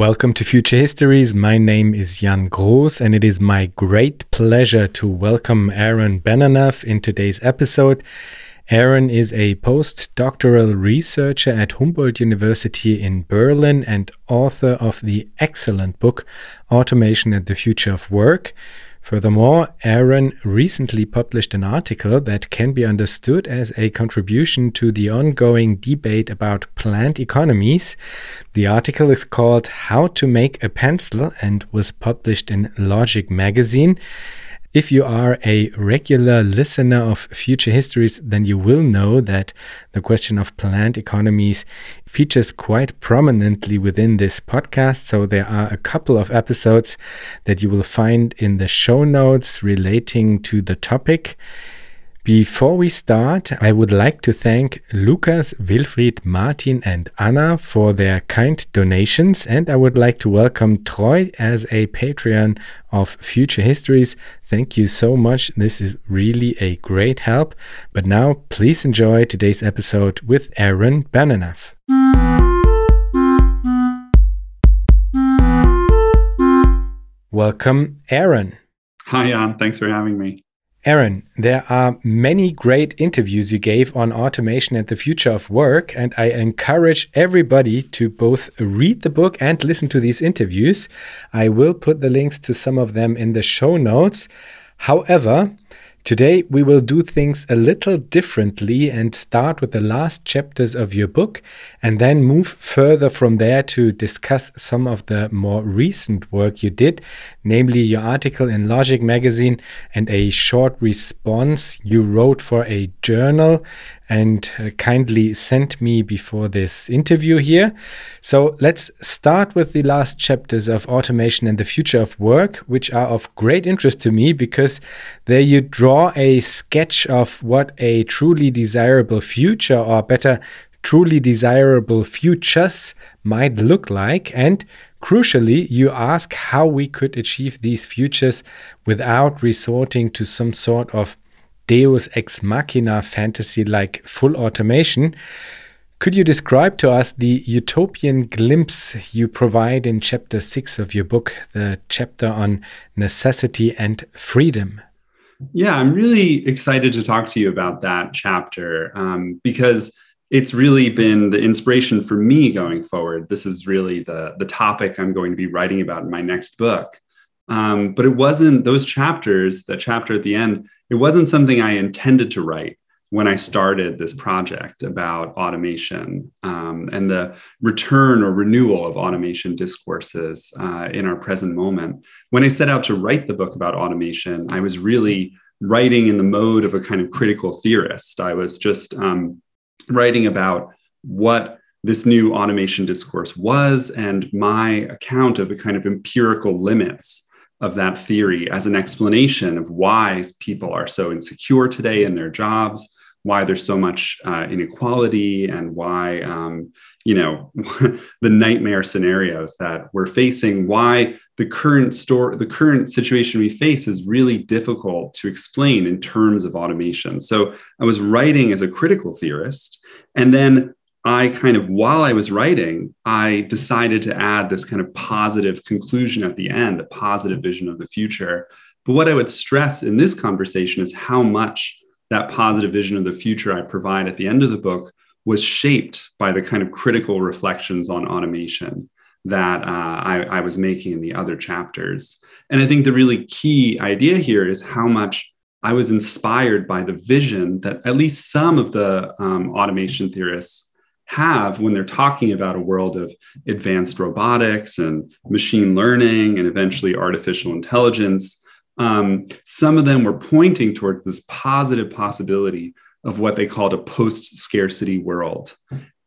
Welcome to Future Histories. My name is Jan Groos, and it is my great pleasure to welcome Aaron Benanav in today's episode. Aaron is a postdoctoral researcher at Humboldt University in Berlin and author of the excellent book Automation and the Future of Work. Furthermore, Aaron recently published an article that can be understood as a contribution to the ongoing debate about planned economies. The article is called How to Make a Pencil and was published in Logic magazine. If you are a regular listener of Future Histories, then you will know that the question of planned economies features quite prominently within this podcast. So there are a couple of episodes that you will find in the show notes relating to the topic. Before we start, I would like to thank Lucas, Wilfried, Martin, and Anna for their kind donations, and I would like to welcome Troy as a Patreon of Future Histories. Thank you so much. This is really a great help. But now, please enjoy today's episode with Aaron Benanav. Welcome, Aaron. Hi, Jan. Thanks for having me. Aaron, there are many great interviews you gave on automation and the future of work, and I encourage everybody to both read the book and listen to these interviews. I will put the links to some of them in the show notes. However, Today, we will do things a little differently and start with the last chapters of your book and then move further from there to discuss some of the more recent work you did, namely your article in Logic magazine and a short response you wrote for a journal and uh, kindly sent me before this interview here. So let's start with the last chapters of Automation and the Future of Work, which are of great interest to me because there you draw a sketch of what a truly desirable future, or better, truly desirable futures might look like. And Crucially, you ask how we could achieve these futures without resorting to some sort of deus ex machina fantasy like full automation. Could you describe to us the utopian glimpse you provide in chapter six of your book, the chapter on necessity and freedom? Yeah, I'm really excited to talk to you about that chapter um, because it's really been the inspiration for me going forward. This is really the, the topic I'm going to be writing about in my next book. Um, but it wasn't those chapters, that chapter at the end, it wasn't something I intended to write when I started this project about automation um, and the return or renewal of automation discourses uh, in our present moment. When I set out to write the book about automation, I was really writing in the mode of a kind of critical theorist. I was just um, writing about what this new automation discourse was and my account of the kind of empirical limits of that theory as an explanation of why people are so insecure today in their jobs, why there's so much uh, inequality, and why um, you know the nightmare scenarios that we're facing. Why the current store, the current situation we face is really difficult to explain in terms of automation. So I was writing as a critical theorist, and then I kind of, while I was writing, I decided to add this kind of positive conclusion at the end, a positive vision of the future. But what I would stress in this conversation is how much that positive vision of the future I provide at the end of the book was shaped by the kind of critical reflections on automation that uh, I, I was making in the other chapters. And I think the really key idea here is how much I was inspired by the vision that at least some of the um, automation theorists have when they're talking about a world of advanced robotics and machine learning and eventually artificial intelligence. Um, some of them were pointing toward this positive possibility of what they called a post scarcity world.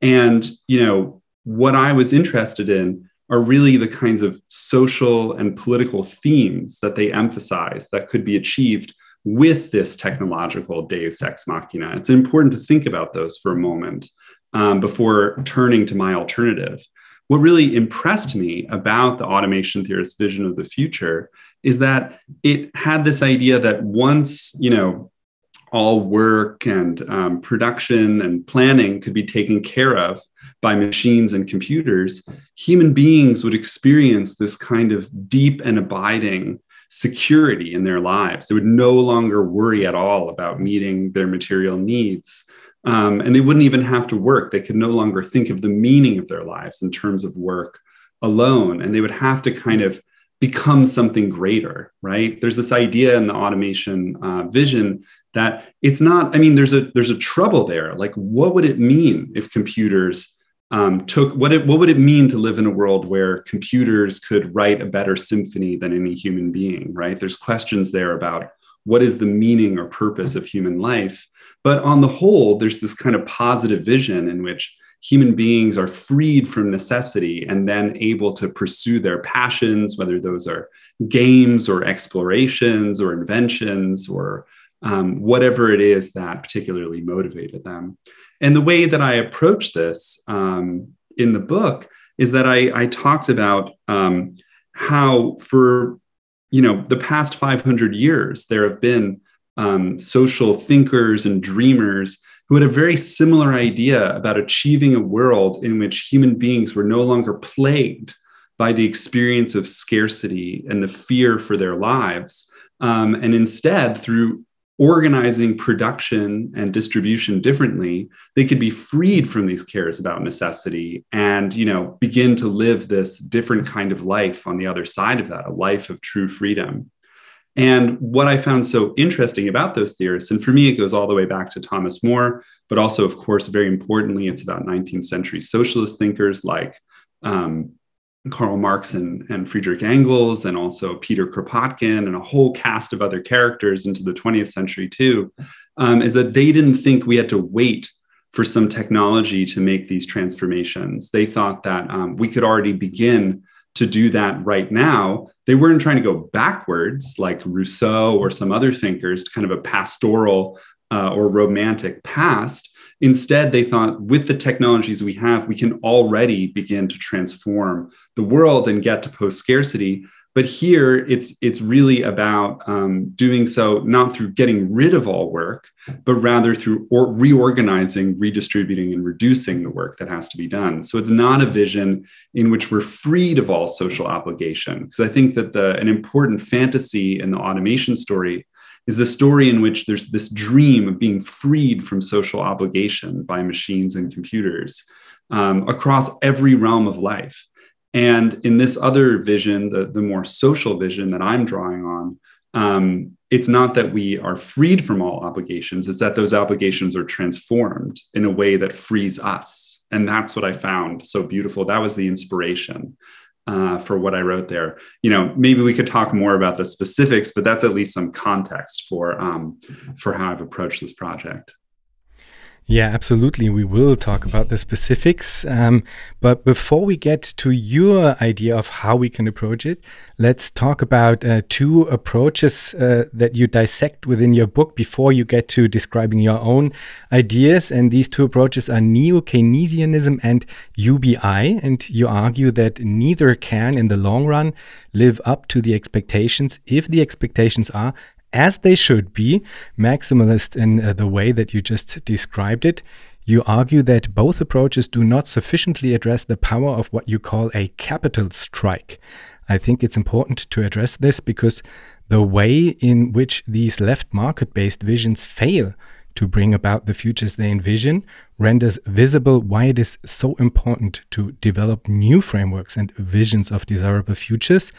And, you know, what I was interested in are really the kinds of social and political themes that they emphasize that could be achieved with this technological deus ex machina. It's important to think about those for a moment um, before turning to my alternative. What really impressed me about the automation theorist's vision of the future is that it had this idea that once, you know, all work and um, production and planning could be taken care of by machines and computers, human beings would experience this kind of deep and abiding security in their lives. They would no longer worry at all about meeting their material needs. Um, and they wouldn't even have to work. They could no longer think of the meaning of their lives in terms of work alone. And they would have to kind of become something greater, right? There's this idea in the automation uh, vision that it's not. I mean, there's a there's a trouble there. Like, what would it mean if computers um, took what it what would it mean to live in a world where computers could write a better symphony than any human being, right? There's questions there about what is the meaning or purpose of human life. But on the whole, there's this kind of positive vision in which human beings are freed from necessity and then able to pursue their passions, whether those are games or explorations or inventions or um, whatever it is that particularly motivated them. And the way that I approach this um, in the book is that I, I talked about um, how for you know the past 500 years there have been um, social thinkers and dreamers who had a very similar idea about achieving a world in which human beings were no longer plagued by the experience of scarcity and the fear for their lives. Um, and instead, through organizing production and distribution differently they could be freed from these cares about necessity and you know begin to live this different kind of life on the other side of that a life of true freedom and what I found so interesting about those theorists, and for me, it goes all the way back to Thomas More, but also, of course, very importantly, it's about 19th century socialist thinkers like um, Karl Marx and, and Friedrich Engels, and also Peter Kropotkin, and a whole cast of other characters into the 20th century, too, um, is that they didn't think we had to wait for some technology to make these transformations. They thought that um, we could already begin to do that right now. They weren't trying to go backwards like Rousseau or some other thinkers, to kind of a pastoral uh, or romantic past. Instead, they thought with the technologies we have, we can already begin to transform the world and get to post scarcity but here it's it's really about um, doing so not through getting rid of all work but rather through or reorganizing redistributing and reducing the work that has to be done. So it's not a vision in which we're freed of all social obligation. Because i think that the an important fantasy in the automation story is the story in which there's this dream of being freed from social obligation by machines and computers um, across every realm of life and in this other vision, the, the more social vision that I'm drawing on, um, it's not that we are freed from all obligations, it's that those obligations are transformed in a way that frees us. And that's what I found so beautiful. That was the inspiration uh, for what I wrote there. You know, maybe we could talk more about the specifics, but that's at least some context for um, for how I've approached this project. Yeah, absolutely. We will talk about the specifics. Um, but before we get to your idea of how we can approach it, let's talk about uh, two approaches uh, that you dissect within your book before you get to describing your own ideas. And these two approaches are Neo Keynesianism and UBI. And you argue that neither can, in the long run, live up to the expectations if the expectations are as they should be, maximalist in uh, the way that you just described it. You argue that both approaches do not sufficiently address the power of what you call a capital strike. I think it's important to address this because the way in which these left market based visions fail to bring about the futures they envision renders visible why it is so important to develop new frameworks and visions of desirable futures.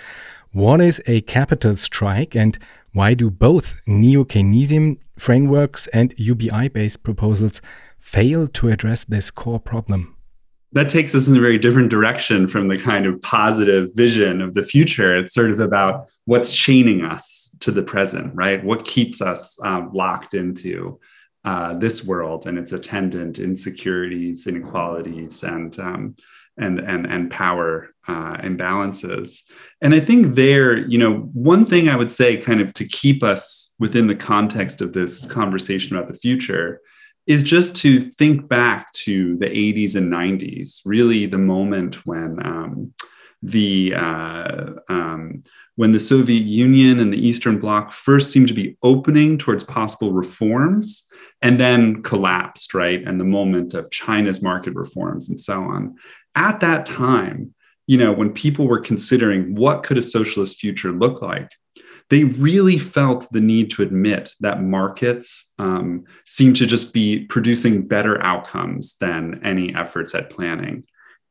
What is a capital strike and why do both neo Keynesian frameworks and UBI based proposals fail to address this core problem? That takes us in a very different direction from the kind of positive vision of the future. It's sort of about what's chaining us to the present, right? What keeps us um, locked into uh, this world and its attendant insecurities, inequalities, and um, and and and power uh, imbalances. And I think there, you know, one thing I would say, kind of to keep us within the context of this conversation about the future, is just to think back to the 80s and 90s, really the moment when um, the uh, um, when the Soviet Union and the Eastern Bloc first seemed to be opening towards possible reforms and then collapsed, right? And the moment of China's market reforms and so on. At that time, you know, when people were considering what could a socialist future look like, they really felt the need to admit that markets um, seem to just be producing better outcomes than any efforts at planning.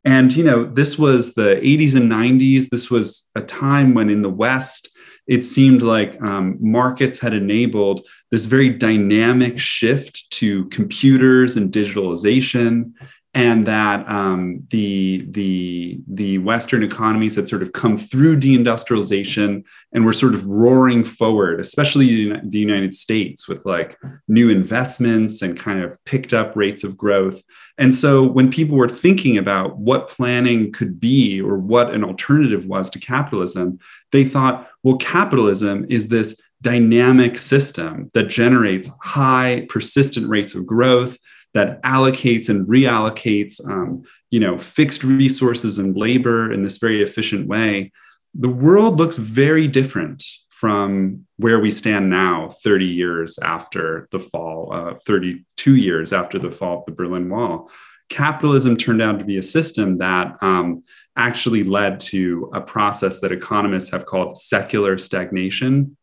And, you know, this was the 80s and 90s. This was a time when in the West, it seemed like um, markets had enabled this very dynamic shift to computers and digitalization and that um, the the the Western economies had sort of come through deindustrialization and were sort of roaring forward, especially the United States with like new investments and kind of picked up rates of growth. And so when people were thinking about what planning could be or what an alternative was to capitalism, they thought, well, capitalism is this dynamic system that generates high persistent rates of growth that allocates and reallocates um, you know fixed resources and labor in this very efficient way. The world looks very different from where we stand now 30 years after the fall uh, 32 years after the fall of the berlin wall. Capitalism turned out to be a system that um, actually led to a process that economists have called secular stagnation.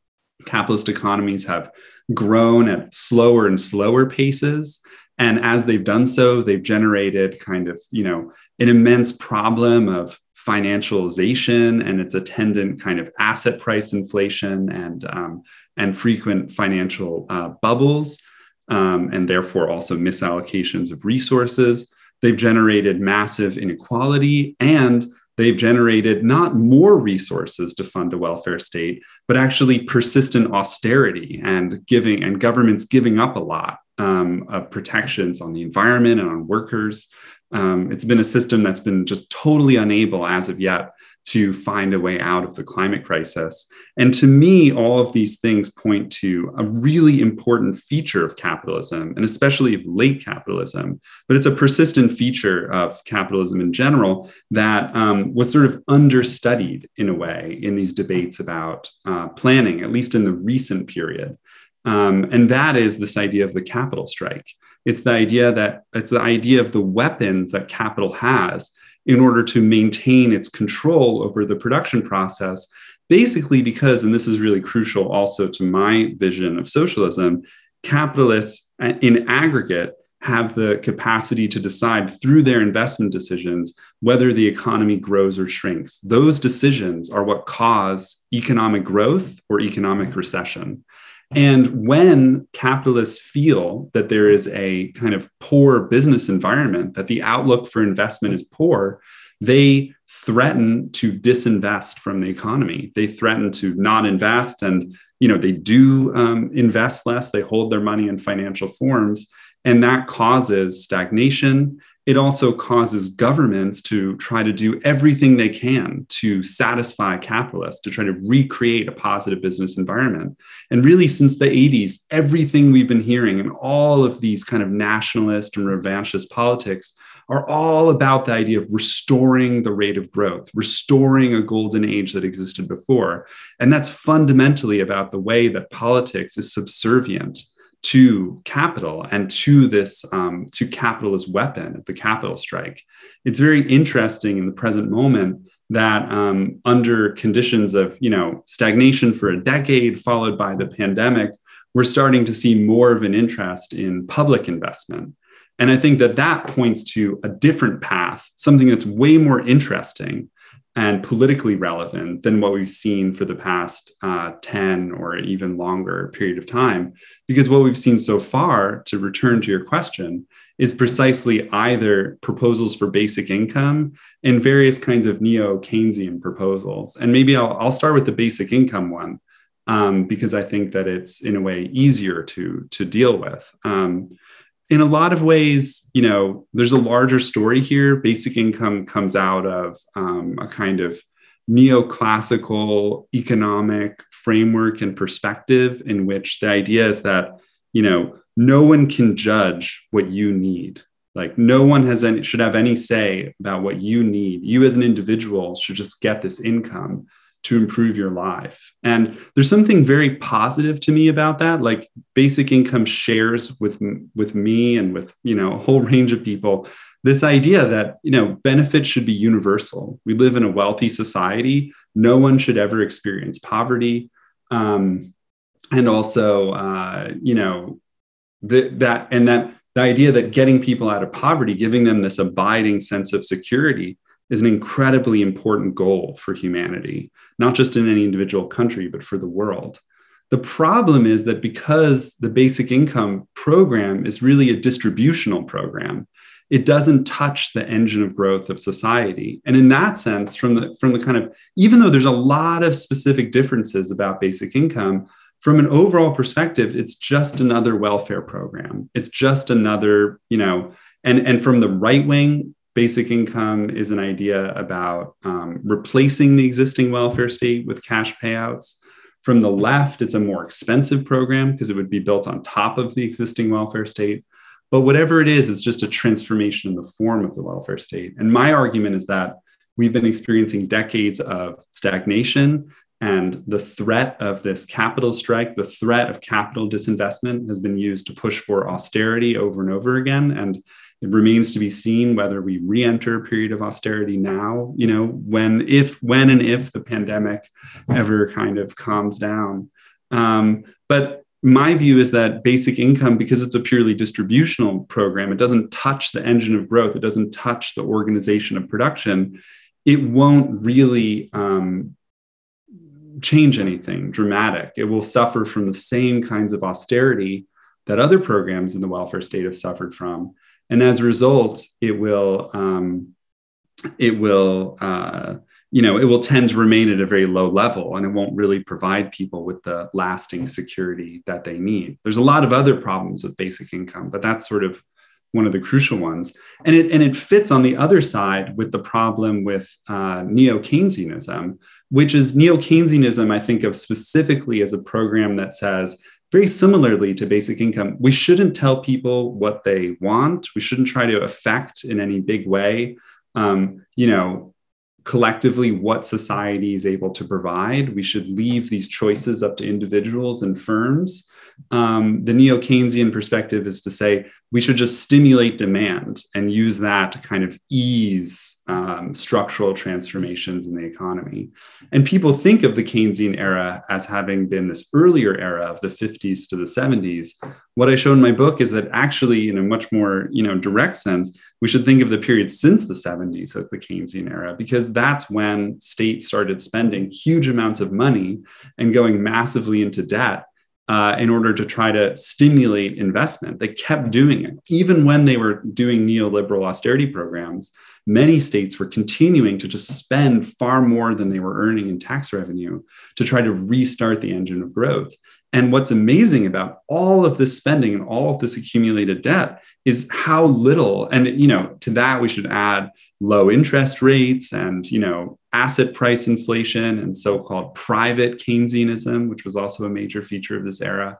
Capitalist economies have grown at slower and slower paces and as they've done so, they've generated kind of, you know, an immense problem of financialization and its attendant kind of asset price inflation and um, and frequent financial uh, bubbles, um, and therefore also misallocations of resources. They've generated massive inequality and they've generated not more resources to fund a welfare state, but actually persistent austerity and giving and governments giving up a lot um, of protections on the environment and on workers. Um, it's been a system that's been just totally unable as of yet to find a way out of the climate crisis. And to me, all of these things point to a really important feature of capitalism, and especially of late capitalism. But it's a persistent feature of capitalism in general that um, was sort of understudied in a way in these debates about uh, planning, at least in the recent period. Um, and that is this idea of the capital strike. It's the idea that it's the idea of the weapons that capital has in order to maintain its control over the production process. Basically, because, and this is really crucial also to my vision of socialism, capitalists in aggregate have the capacity to decide through their investment decisions whether the economy grows or shrinks. Those decisions are what cause economic growth or economic recession. And when capitalists feel that there is a kind of poor business environment, that the outlook for investment is poor, they threaten to disinvest from the economy. They threaten to not invest, and you know they do um, invest less. They hold their money in financial forms, and that causes stagnation it also causes governments to try to do everything they can to satisfy capitalists, to try to recreate a positive business environment. And really, since the 80s, everything we've been hearing and all of these kind of nationalist and revanchist politics are all about the idea of restoring the rate of growth, restoring a golden age that existed before. And that's fundamentally about the way that politics is subservient to capital and to this um, to capitalist weapon the capital strike. It's very interesting in the present moment that um, under conditions of you know stagnation for a decade followed by the pandemic we're starting to see more of an interest in public investment. And i think that that points to a different path something that's way more interesting and politically relevant than what we've seen for the past uh, 10 or even longer period of time. Because what we've seen so far, to return to your question, is precisely either proposals for basic income and various kinds of neo Keynesian proposals. And maybe I'll, I'll start with the basic income one. Um, because I think that it's in a way easier to to deal with. Um, in a lot of ways, you know, there's a larger story here. Basic income comes out of um, a kind of neoclassical economic framework and perspective in which the idea is that, you know, no one can judge what you need. Like no one has any should have any say about what you need. You as an individual should just get this income to improve your life. And there's something very positive to me about that. Like basic income shares with with me and with you know a whole range of people this idea that you know benefits should be universal. We live in a wealthy society. No one should ever experience poverty. Um, and also, uh, you know, the, that and that the idea that getting people out of poverty, giving them this abiding sense of security, is an incredibly important goal for humanity, not just in any individual country, but for the world. The problem is that because the basic income program is really a distributional program, it doesn't touch the engine of growth of society. And in that sense, from the from the kind of even though there's a lot of specific differences about basic income, from an overall perspective, it's just another welfare program. It's just another, you know, and and from the right wing Basic income is an idea about um, replacing the existing welfare state with cash payouts. From the left, it's a more expensive program because it would be built on top of the existing welfare state. But whatever it is, it's just a transformation in the form of the welfare state. And my argument is that we've been experiencing decades of stagnation and the threat of this capital strike, the threat of capital disinvestment has been used to push for austerity over and over again. And it remains to be seen whether we re-enter a period of austerity now you know when if when and if the pandemic ever kind of calms down. Um, but my view is that basic income because it's a purely distributional program it doesn't touch the engine of growth it doesn't touch the organization of production it won't really um, change anything dramatic. It will suffer from the same kinds of austerity that other programs in the welfare state have suffered from and as a result, it will um, it will uh, you know it will tend to remain at a very low level, and it won't really provide people with the lasting security that they need. There's a lot of other problems with basic income, but that's sort of one of the crucial ones, and it and it fits on the other side with the problem with uh, neo Keynesianism, which is neo Keynesianism. I think of specifically as a program that says very similarly to basic income, we shouldn't tell people what they want. We shouldn't try to affect in any big way, um, you know, collectively what society is able to provide. We should leave these choices up to individuals and firms um, the neo Keynesian perspective is to say we should just stimulate demand and use that to kind of ease um, structural transformations in the economy. And people think of the Keynesian era as having been this earlier era of the 50s to the 70s. What I show in my book is that actually, in a much more you know direct sense, we should think of the period since the 70s as the Keynesian era because that's when states started spending huge amounts of money and going massively into debt uh, in order to try to stimulate investment. They kept doing it. Even when they were doing neoliberal austerity programs, many states were continuing to just spend far more than they were earning in tax revenue to try to restart the engine of growth. And what's amazing about all of this spending and all of this accumulated debt is how little, and you know, to that we should add low interest rates and you know asset price inflation and so-called private keynesianism which was also a major feature of this era.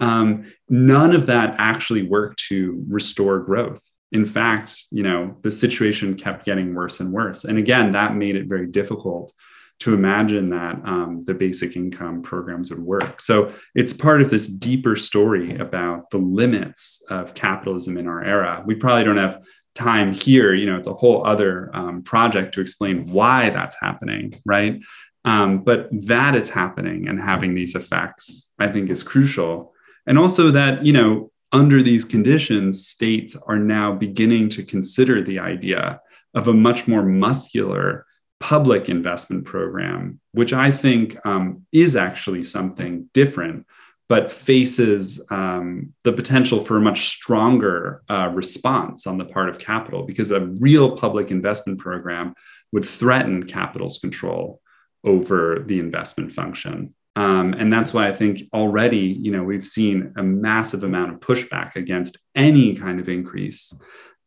Um, none of that actually worked to restore growth. In fact you know the situation kept getting worse and worse. And again that made it very difficult to imagine that um, the basic income programs would work. So it's part of this deeper story about the limits of capitalism in our era. We probably don't have time here you know it's a whole other um, project to explain why that's happening right um, but that it's happening and having these effects i think is crucial and also that you know under these conditions states are now beginning to consider the idea of a much more muscular public investment program which i think um, is actually something different but faces um, the potential for a much stronger uh, response on the part of capital because a real public investment program would threaten capital's control over the investment function. Um, and that's why I think already, you know, we've seen a massive amount of pushback against any kind of increase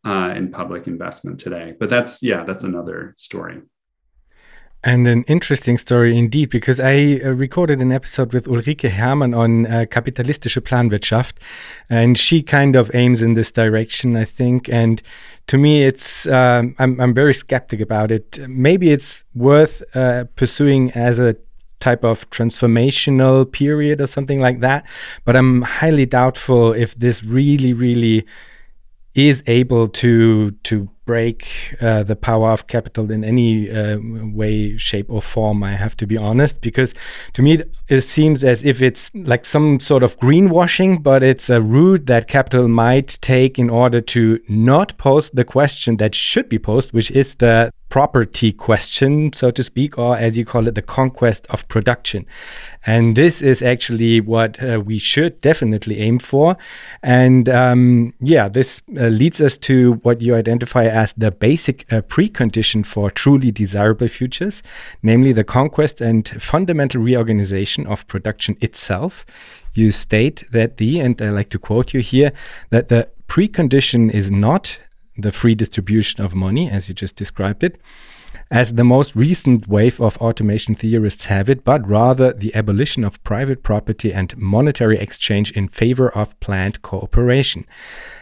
uh, in public investment today. But that's, yeah, that's another story. And an interesting story indeed, because I uh, recorded an episode with Ulrike Herrmann on uh, kapitalistische Planwirtschaft, and she kind of aims in this direction, I think. And to me, it's um, I'm I'm very skeptic about it. Maybe it's worth uh, pursuing as a type of transformational period or something like that, but I'm highly doubtful if this really, really is able to to break uh, the power of capital in any uh, way, shape, or form. I have to be honest, because to me it seems as if it's like some sort of greenwashing, but it's a route that capital might take in order to not pose the question that should be posed, which is the property question, so to speak, or as you call it, the conquest of production. And this is actually what uh, we should definitely aim for. And um, yeah, this uh, leads us to what you identify as the basic uh, precondition for truly desirable futures, namely the conquest and fundamental reorganization of production itself. You state that the, and I like to quote you here, that the precondition is not the free distribution of money, as you just described it, as the most recent wave of automation theorists have it, but rather the abolition of private property and monetary exchange in favor of planned cooperation.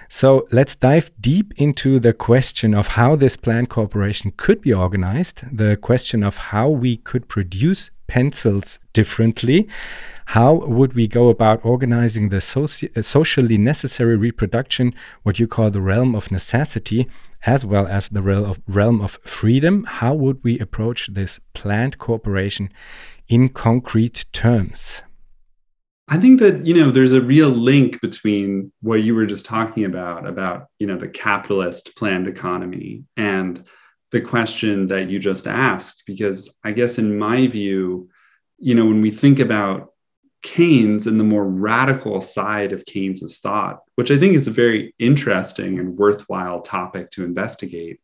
So let's dive deep into the question of how this planned cooperation could be organized, the question of how we could produce pencils differently. How would we go about organizing the soci uh, socially necessary reproduction, what you call the realm of necessity, as well as the realm of, realm of freedom? How would we approach this planned cooperation in concrete terms? I think that you know there's a real link between what you were just talking about about you know the capitalist planned economy and the question that you just asked because I guess in my view you know when we think about Keynes and the more radical side of Keynes's thought which I think is a very interesting and worthwhile topic to investigate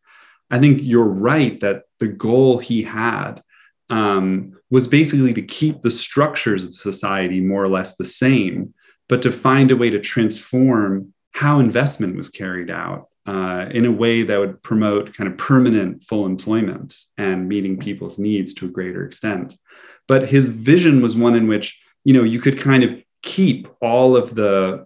I think you're right that the goal he had um, was basically to keep the structures of society more or less the same, but to find a way to transform how investment was carried out uh, in a way that would promote kind of permanent full employment and meeting people's needs to a greater extent. But his vision was one in which you know you could kind of keep all of the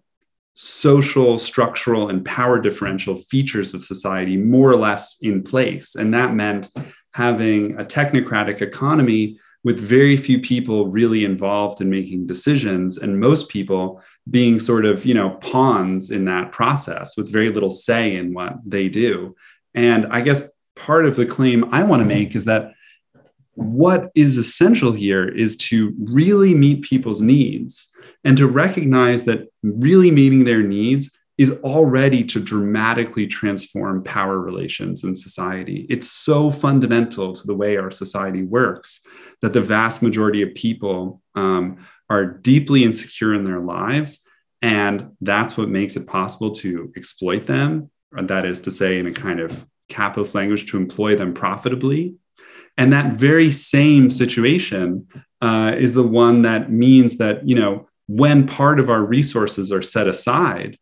social, structural, and power differential features of society more or less in place. And that meant having a technocratic economy with very few people really involved in making decisions and most people being sort of you know pawns in that process with very little say in what they do. And i guess part of the claim i want to mm-hmm. make is that what is essential here is to really meet people's needs and to recognize that really meeting their needs is already to dramatically transform power relations in society. It's so fundamental to the way our society works that the vast majority of people um, are deeply insecure in their lives. And that's what makes it possible to exploit them. That is to say, in a kind of capitalist language, to employ them profitably. And that very same situation uh, is the one that means that, you know, when part of our resources are set aside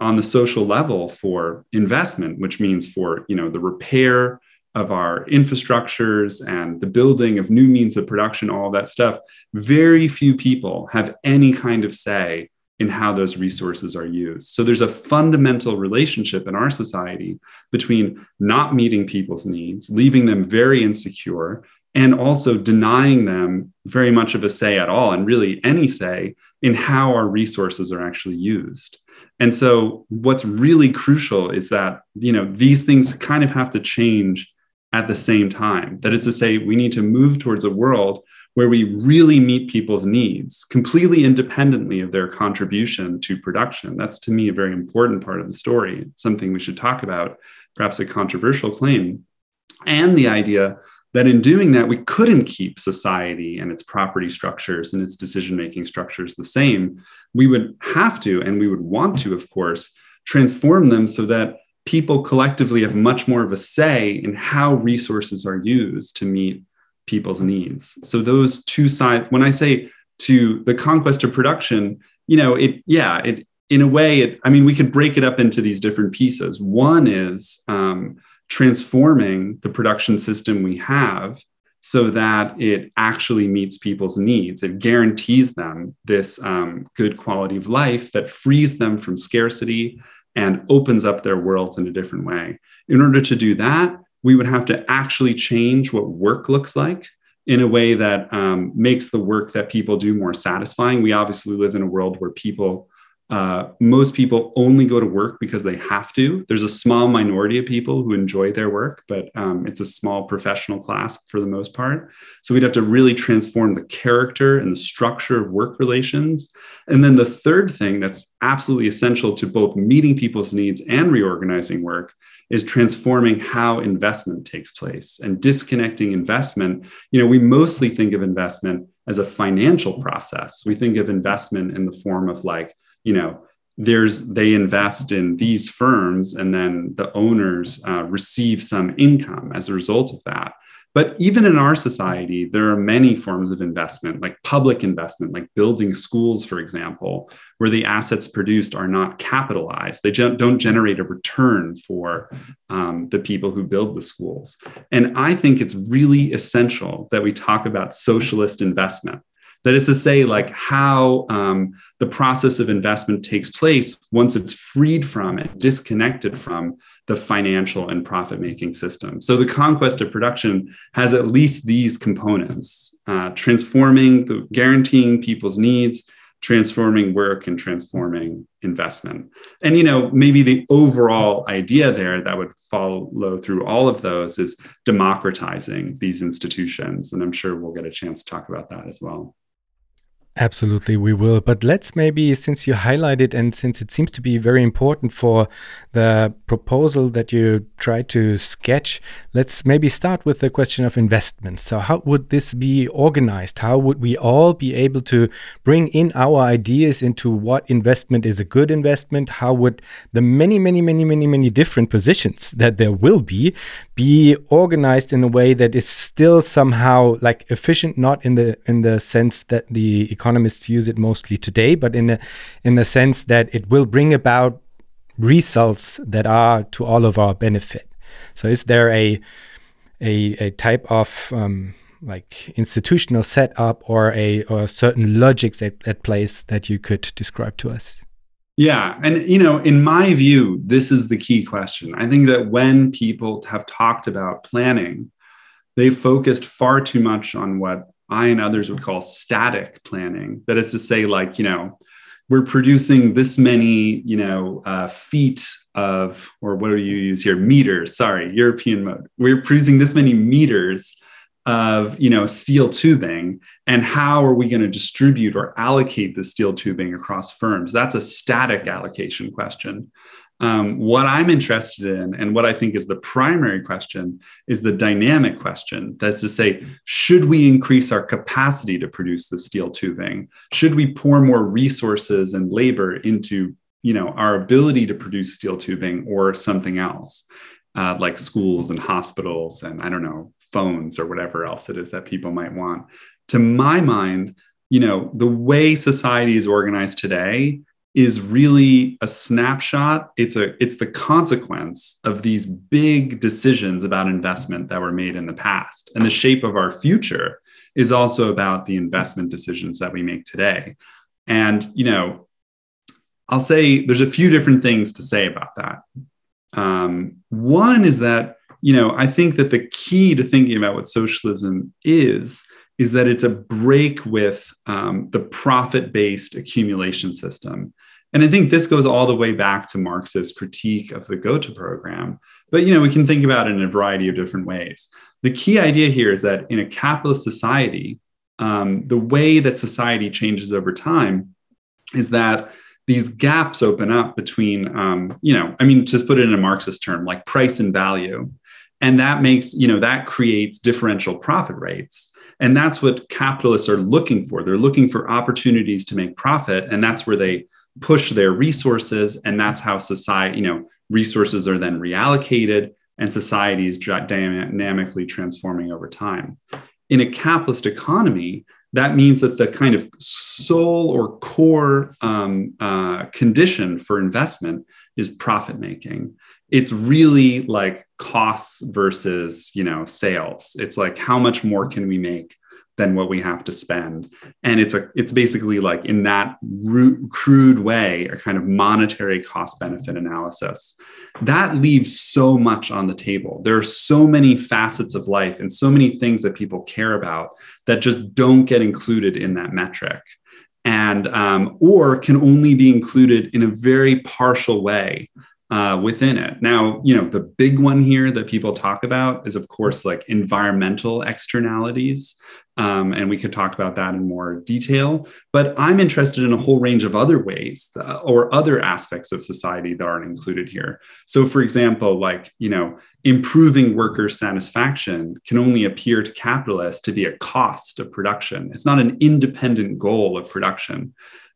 on the social level for investment, which means for you know the repair of our infrastructures and the building of new means of production, all that stuff, very few people have any kind of say in how those resources are used. So there's a fundamental relationship in our society between not meeting people's needs, leaving them very insecure, and also denying them very much of a say at all, and really any say in how our resources are actually used. And so what's really crucial is that, you know, these things kind of have to change at the same time. That is to say, we need to move towards a world where we really meet people's needs completely independently of their contribution to production. That's to me a very important part of the story. It's something we should talk about, perhaps a controversial claim. And the idea that in doing that, we couldn't keep society and its property structures and its decision making structures the same. We would have to, and we would want to, of course, transform them so that people collectively have much more of a say in how resources are used to meet people's needs. So, those two sides, when I say to the conquest of production, you know, it, yeah, it, in a way, it, I mean, we could break it up into these different pieces. One is, um, transforming the production system we have so that it actually meets people's needs. It guarantees them this um, good quality of life that frees them from scarcity and opens up their worlds in a different way. In order to do that, we would have to actually change what work looks like in a way that um, makes the work that people do more satisfying. We obviously live in a world where people uh, most people only go to work because they have to. There's a small minority of people who enjoy their work, but um, it's a small professional class for the most part. So we'd have to really transform the character and the structure of work relations. And then the third thing that's absolutely essential to both meeting people's needs and reorganizing work is transforming how investment takes place and disconnecting investment. You know, we mostly think of investment as a financial process. We think of investment in the form of like, you know there's they invest in these firms and then the owners uh, receive some income as a result of that. But even in our society there are many forms of investment like public investment like building schools for example where the assets produced are not capitalized. They don't generate a return for um, the people who build the schools. And i think it's really essential that we talk about socialist investment that is to say, like how um, the process of investment takes place once it's freed from and disconnected from the financial and profit making system. So the conquest of production has at least these components uh, transforming, the, guaranteeing people's needs, transforming work and transforming investment. And you know, maybe the overall idea there that would follow through all of those is democratizing these institutions. And I'm sure we'll get a chance to talk about that as well. Absolutely, we will. But let's maybe, since you highlighted and since it seems to be very important for the proposal that you try to sketch, let's maybe start with the question of investments. So, how would this be organized? How would we all be able to bring in our ideas into what investment is a good investment? How would the many, many, many, many, many different positions that there will be be organized in a way that is still somehow like efficient, not in the in the sense that the economists use it mostly today, but in a, in the sense that it will bring about results that are to all of our benefit. So, is there a a, a type of um, like institutional setup or a or certain logics at, at place that you could describe to us? Yeah. And, you know, in my view, this is the key question. I think that when people have talked about planning, they focused far too much on what I and others would call static planning. That is to say, like, you know, we're producing this many, you know, uh, feet of, or what do you use here? Meters, sorry, European mode. We're producing this many meters of you know steel tubing and how are we going to distribute or allocate the steel tubing across firms that's a static allocation question um, what i'm interested in and what i think is the primary question is the dynamic question. That's to say should we increase our capacity to produce the steel tubing? Should we pour more resources and labor into you know our ability to produce steel tubing or something else? Uh, like schools and hospitals and i don't know phones or whatever else it is that people might want. To my mind, you know, the way society is organized today is really a snapshot. It's a it's the consequence of these big decisions about investment that were made in the past. And the shape of our future is also about the investment decisions that we make today. And, you know, I'll say there's a few different things to say about that. Um, one is that you know, I think that the key to thinking about what socialism is is that it's a break with um, the profit-based accumulation system. And I think this goes all the way back to Marx's critique of the Gotha program. But you know, we can think about it in a variety of different ways. The key idea here is that in a capitalist society, um, the way that society changes over time is that these gaps open up between, um, you know, I mean, just put it in a Marxist term, like price and value and that makes you know that creates differential profit rates and that's what capitalists are looking for they're looking for opportunities to make profit and that's where they push their resources and that's how society you know resources are then reallocated and society is dynamically transforming over time. In a capitalist economy that means that the kind of sole or core um, uh, condition for investment is profit making. It's really like costs versus you know sales. It's like how much more can we make than what we have to spend and it's a it's basically like in that rude, crude way a kind of monetary cost benefit analysis that leaves so much on the table there are so many facets of life and so many things that people care about that just don't get included in that metric and um, or can only be included in a very partial way uh, within it. Now, you know, the big one here that people talk about is, of course, like environmental externalities. Um, and we could talk about that in more detail. But I'm interested in a whole range of other ways that, or other aspects of society that aren't included here. So, for example, like, you know, improving worker satisfaction can only appear to capitalists to be a cost of production, it's not an independent goal of production.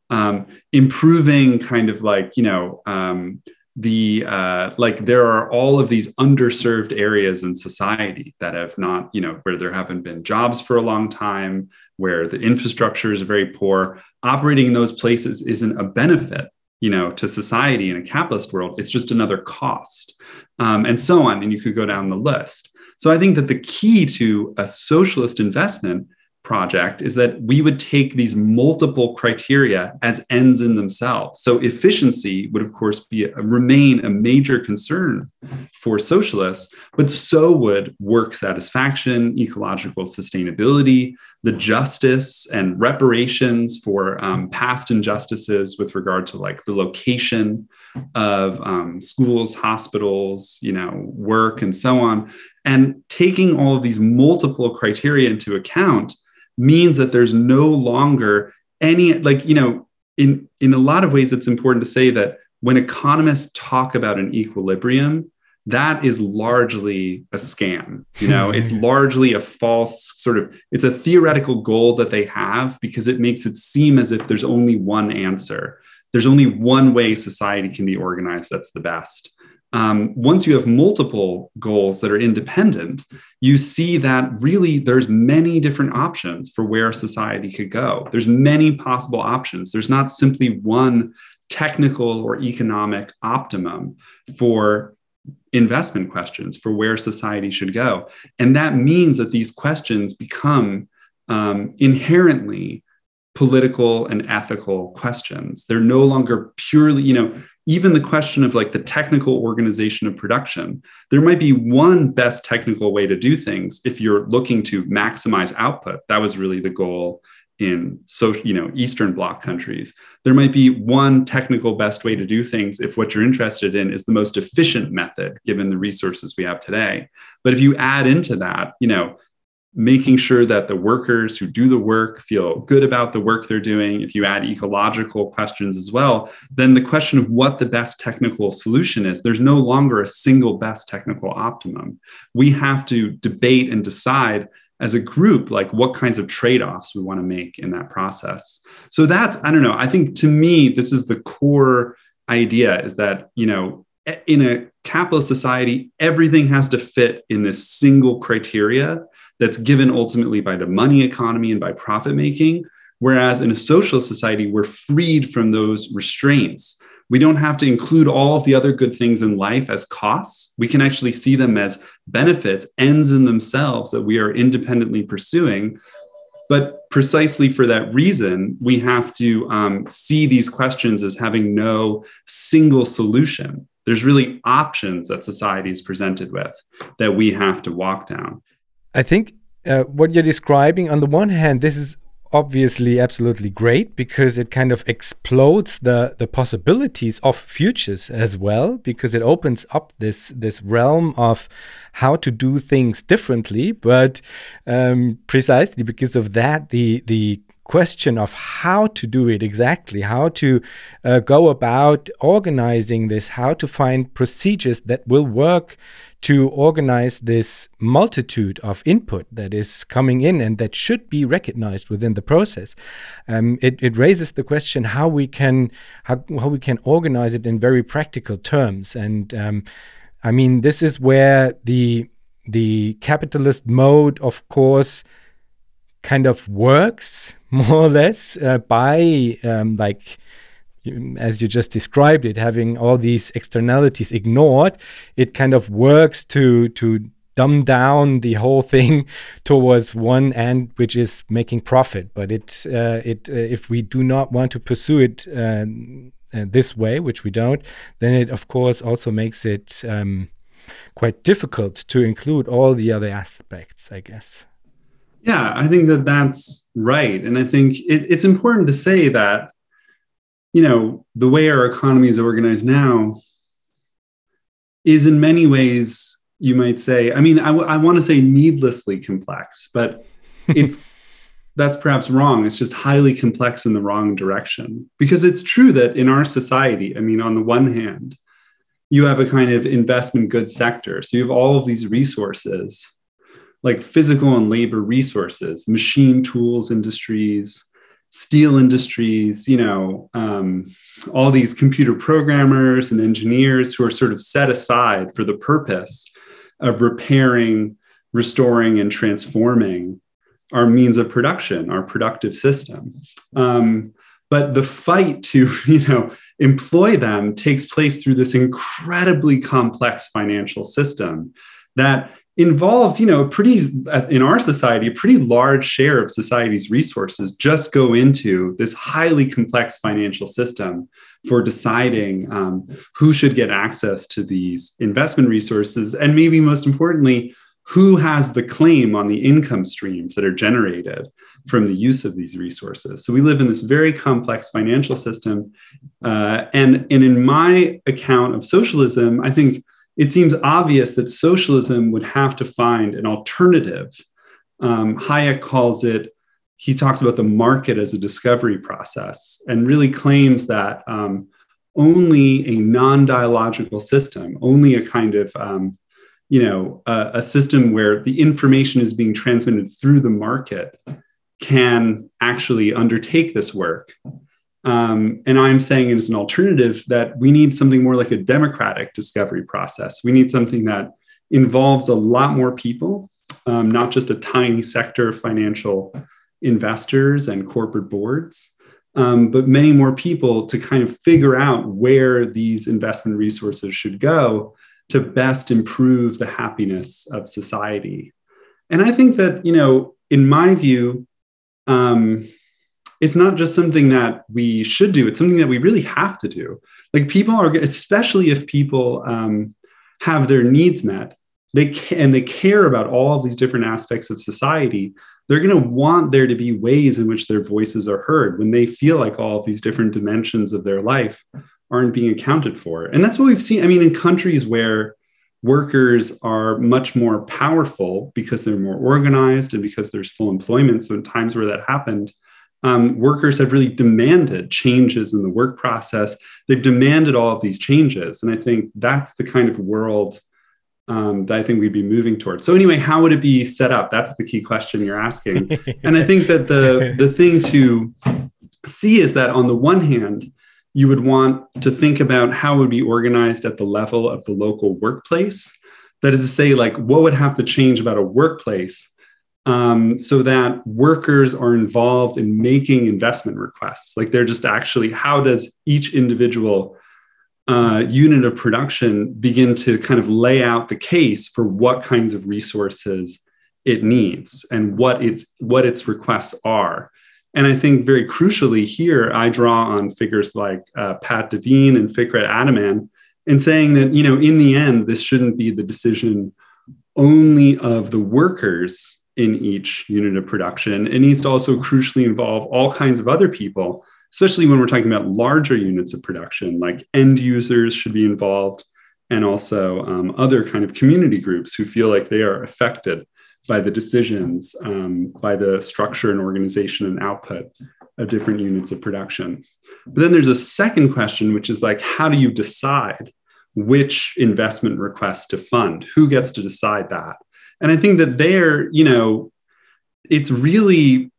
Um, improving kind of like, you know, um, the uh, like there are all of these underserved areas in society that have not you know where there haven't been jobs for a long time where the infrastructure is very poor. Operating in those places isn't a benefit you know to society in a capitalist world. It's just another cost um, and so on and you could go down the list. So i think that the key to a socialist investment project is that we would take these multiple criteria as ends in themselves. So efficiency would of course be a, remain a major concern for socialists, but so would work satisfaction, ecological sustainability, the justice and reparations for um, past injustices with regard to like the location of um, schools, hospitals, you know, work, and so on. And taking all of these multiple criteria into account means that there's no longer any like you know in in a lot of ways it's important to say that when economists talk about an equilibrium that is largely a scam you know? It's largely a false sort of it's a theoretical goal that they have because it makes it seem as if there's only one answer. There's only one way society can be organized that's the best um, once you have multiple goals that are independent, you see that really there's many different options for where society could go. There's many possible options. There's not simply one technical or economic optimum for investment questions for where society should go. And that means that these questions become um, inherently political and ethical questions. They're no longer purely, you know, even the question of like the technical organization of production there might be one best technical way to do things if you're looking to maximize output. That was really the goal in so you know eastern bloc countries. There might be one technical best way to do things if what you're interested in is the most efficient method given the resources we have today. But if you add into that you know making sure that the workers who do the work feel good about the work they're doing, if you add ecological questions as well, then the question of what the best technical solution is, there's no longer a single best technical optimum. We have to debate and decide as a group like what kinds of trade-offs we want to make in that process. So that's I don't know, I think to me this is the core idea is that, you know, in a capitalist society everything has to fit in this single criteria that's given ultimately by the money economy and by profit making. Whereas in a socialist society, we're freed from those restraints. We don't have to include all of the other good things in life as costs. We can actually see them as benefits, ends in themselves that we are independently pursuing. But precisely for that reason, we have to um, see these questions as having no single solution. There's really options that society is presented with that we have to walk down. I think uh, what you're describing, on the one hand, this is obviously absolutely great because it kind of explodes the the possibilities of futures as well because it opens up this this realm of how to do things differently. But um, precisely because of that the the question of how to do it exactly, how to uh, go about organizing this, how to find procedures that will work to organize this multitude of input that is coming in and that should be recognized within the process. Um, it, it, raises the question how we can how, how we can organize it in very practical terms. And um, I mean, this is where the the capitalist mode, of course, kind of works more or less uh, by um, like as you just described it, having all these externalities ignored, it kind of works to to dumb down the whole thing towards one end, which is making profit. But it uh, it uh, if we do not want to pursue it uh, uh, this way, which we don't, then it of course also makes it um, quite difficult to include all the other aspects. I guess. Yeah, I think that that's right, and I think it, it's important to say that you know the way our economy is organized now is in many ways you might say i mean I, w- I want to say needlessly complex but it's that's perhaps wrong. It's just highly complex in the wrong direction. Because it's true that in our society i mean on the one hand you have a kind of investment goods sector. So you have all of these resources like physical and labor resources machine tools industries steel industries, you know, um, all these computer programmers and engineers who are sort of set aside for the purpose of repairing, restoring, and transforming our means of production, our productive system. Um, but the fight to, you know, employ them takes place through this incredibly complex financial system that involves, you know, pretty in our society, a pretty large share of society's resources just go into this highly complex financial system for deciding um, who should get access to these investment resources, and maybe most importantly, who has the claim on the income streams that are generated from the use of these resources. So we live in this very complex financial system, uh, and and in my account of socialism, I think it seems obvious that socialism would have to find an alternative. Um, Hayek calls it, he talks about the market as a discovery process and really claims that um, only a non dialogical system, only a kind of um, you know, a, a, system where the information is being transmitted through the market can actually undertake this work. Um, and I'm saying it as an alternative that we need something more like a democratic discovery process. We need something that involves a lot more people, um, not just a tiny sector of financial investors and corporate boards, um, but many more people to kind of figure out where these investment resources should go to best improve the happiness of society. And I think that, you know, in my view, um, it's not just something that we should do it's something that we really have to do. Like people are especially if people um, have their needs met they and they care about all of these different aspects of society they're going to want there to be ways in which their voices are heard when they feel like all of these different dimensions of their life aren't being accounted for. And that's what we've seen i mean in countries where workers are much more powerful because they're more organized and because there's full employment so in times where that happened um, workers have really demanded changes in the work process. They've demanded all of these changes. And I think that's the kind of world um, that I think we'd be moving towards. So anyway, how would it be set up? That's the key question you're asking. and I think that the, the thing to see is that on the one hand, you would want to think about how it would be organized at the level of the local workplace. That is to say, like, what would have to change about a workplace um, so that workers are involved in making investment requests. Like they're just actually, how does each individual uh, unit of production begin to kind of lay out the case for what kinds of resources it needs and what its what its requests are. And I think very crucially here, I draw on figures like uh, Pat Devine and Fikret Adaman, and saying that you know in the end this shouldn't be the decision only of the workers in each unit of production. It needs to also crucially involve all kinds of other people, especially when we're talking about larger units of production, like end users should be involved, and also um, other kind of community groups who feel like they are affected by the decisions, um, by the structure and organization and output of different units of production. But then there's a second question, which is like, how do you decide which investment request to fund? Who gets to decide that? And I think that there, you know, it's really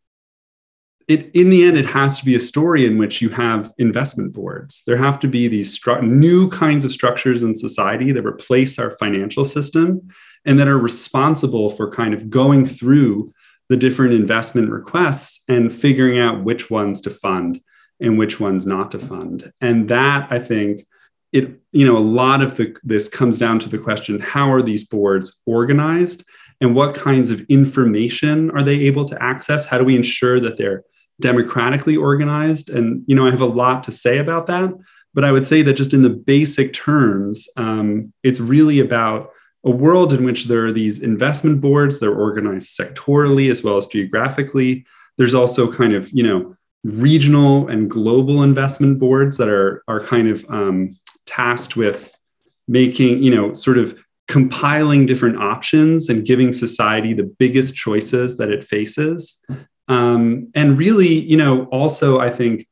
it, in the end, it has to be a story in which you have investment boards. There have to be these stru- new kinds of structures in society that replace our financial system and that are responsible for kind of going through the different investment requests and figuring out which ones to fund and which ones not to fund. And that I think it, you know, a lot of the, this comes down to the question how are these boards organized and what kinds of information are they able to access? How do we ensure that they're democratically organized? And, you know, I have a lot to say about that. But I would say that just in the basic terms, um, it's really about a world in which there are these investment boards, they're organized sectorally as well as geographically. There's also kind of, you know, regional and global investment boards that are, are kind of um, tasked with making, you know, sort of compiling different options and giving society the biggest choices that it faces. Um, and really, you know, also, I think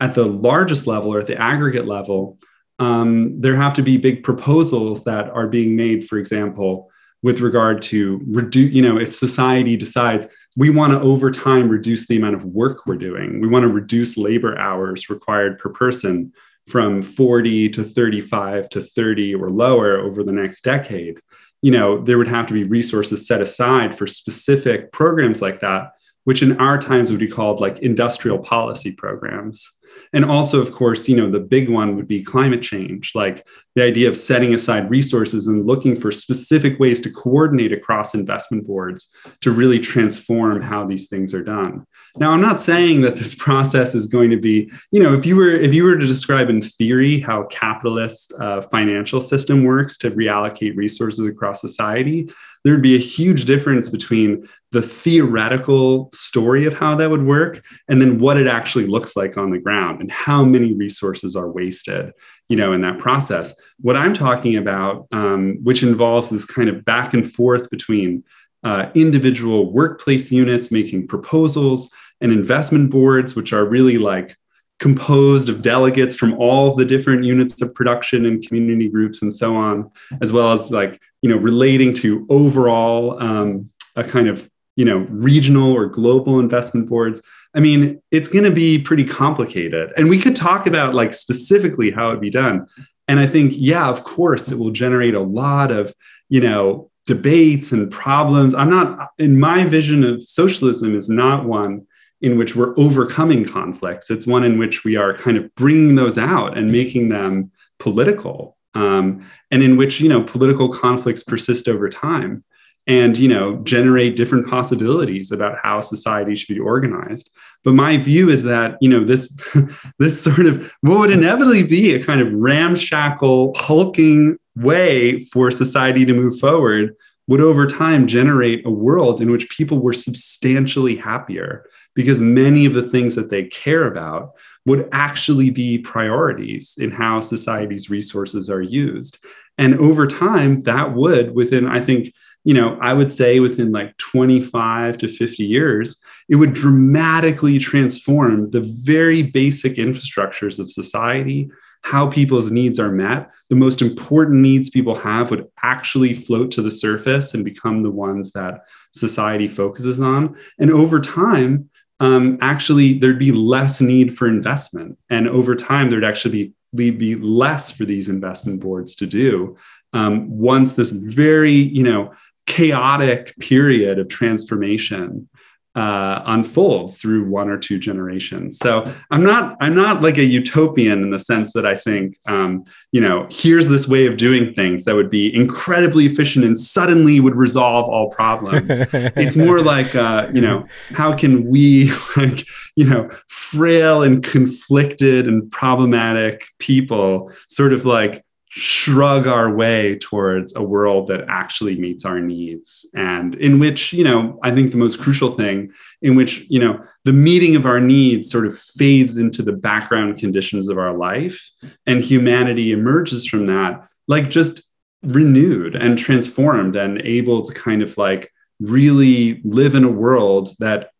at the largest level or at the aggregate level, um, there have to be big proposals that are being made, for example, with regard to reduce, you know, if society decides we want to over time reduce the amount of work we're doing, we want to reduce labor hours required per person from 40 to 35 to 30 or lower over the next decade you know there would have to be resources set aside for specific programs like that which in our times would be called like industrial policy programs. And also of course you know the big one would be climate change like the idea of setting aside resources and looking for specific ways to coordinate across investment boards to really transform how these things are done now i'm not saying that this process is going to be you know if you were if you were to describe in theory how capitalist uh, financial system works to reallocate resources across society there'd be a huge difference between the theoretical story of how that would work and then what it actually looks like on the ground and how many resources are wasted you know in that process. What i'm talking about um, which involves this kind of back and forth between uh, individual workplace units making proposals and investment boards which are really like composed of delegates from all the different units of production and community groups and so on, as well as like, you know, relating to overall um, a kind of, you know, regional or global investment boards. I mean, it's going to be pretty complicated. And we could talk about like specifically how it'd be done. And I think, yeah, of course, it will generate a lot of, you know, debates and problems. I'm not, in my vision of socialism, is not one in which we're overcoming conflicts. It's one in which we are kind of bringing those out and making them political, um, and in which you know political conflicts persist over time and you know generate different possibilities about how society should be organized but my view is that you know this this sort of what would inevitably be a kind of ramshackle hulking way for society to move forward would over time generate a world in which people were substantially happier because many of the things that they care about would actually be priorities in how society's resources are used. And over time, that would, within, I think, you know, I would say within like 25 to 50 years, it would dramatically transform the very basic infrastructures of society, how people's needs are met. The most important needs people have would actually float to the surface and become the ones that society focuses on. And over time, um, actually there'd be less need for investment. And over time, there'd actually be, be less for these investment boards to do um, once this very, you know, chaotic period of transformation uh, unfolds through one or two generations. So I'm not I'm not like a utopian in the sense that I think um, you know here's this way of doing things that would be incredibly efficient and suddenly would resolve all problems. it's more like uh, you know how can we like you know frail and conflicted and problematic people sort of like shrug our way towards a world that actually meets our needs and in which you know i think the most crucial thing in which you know the meeting of our needs sort of fades into the background conditions of our life and humanity emerges from that like just renewed and transformed and able to kind of like really live in a world that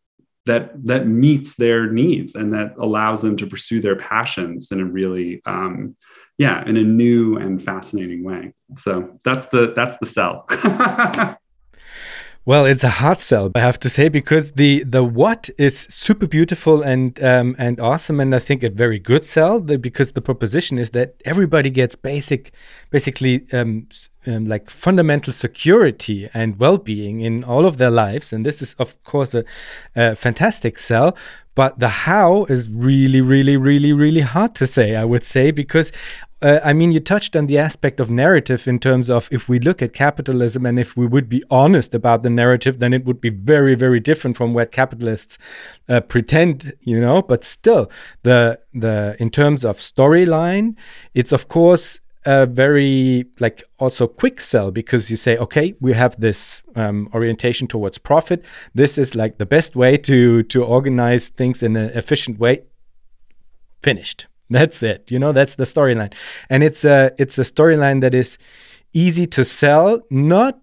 that that meets their needs and that allows them to pursue their passions in a really um, yeah in a new and fascinating way. So that's the that's the sell Well, it's a hard sell, I have to say, because the the what is super beautiful and um, and awesome, and I think a very good sell because the proposition is that everybody gets basic, basically um, um, like fundamental security and well being in all of their lives, and this is of course a, a fantastic sell. But the how is really, really, really, really hard to say, I would say, because uh, I mean, you touched on the aspect of narrative in terms of if we look at capitalism and if we would be honest about the narrative, then it would be very, very different from what capitalists uh, pretend, you know. But still, the the in terms of storyline, it's of course a very like also quick sell because you say, okay, we have this um, orientation towards profit. This is like the best way to to organize things in an efficient way. Finished that's it. You know, that's the storyline. And it's a it's a storyline that is easy to sell, not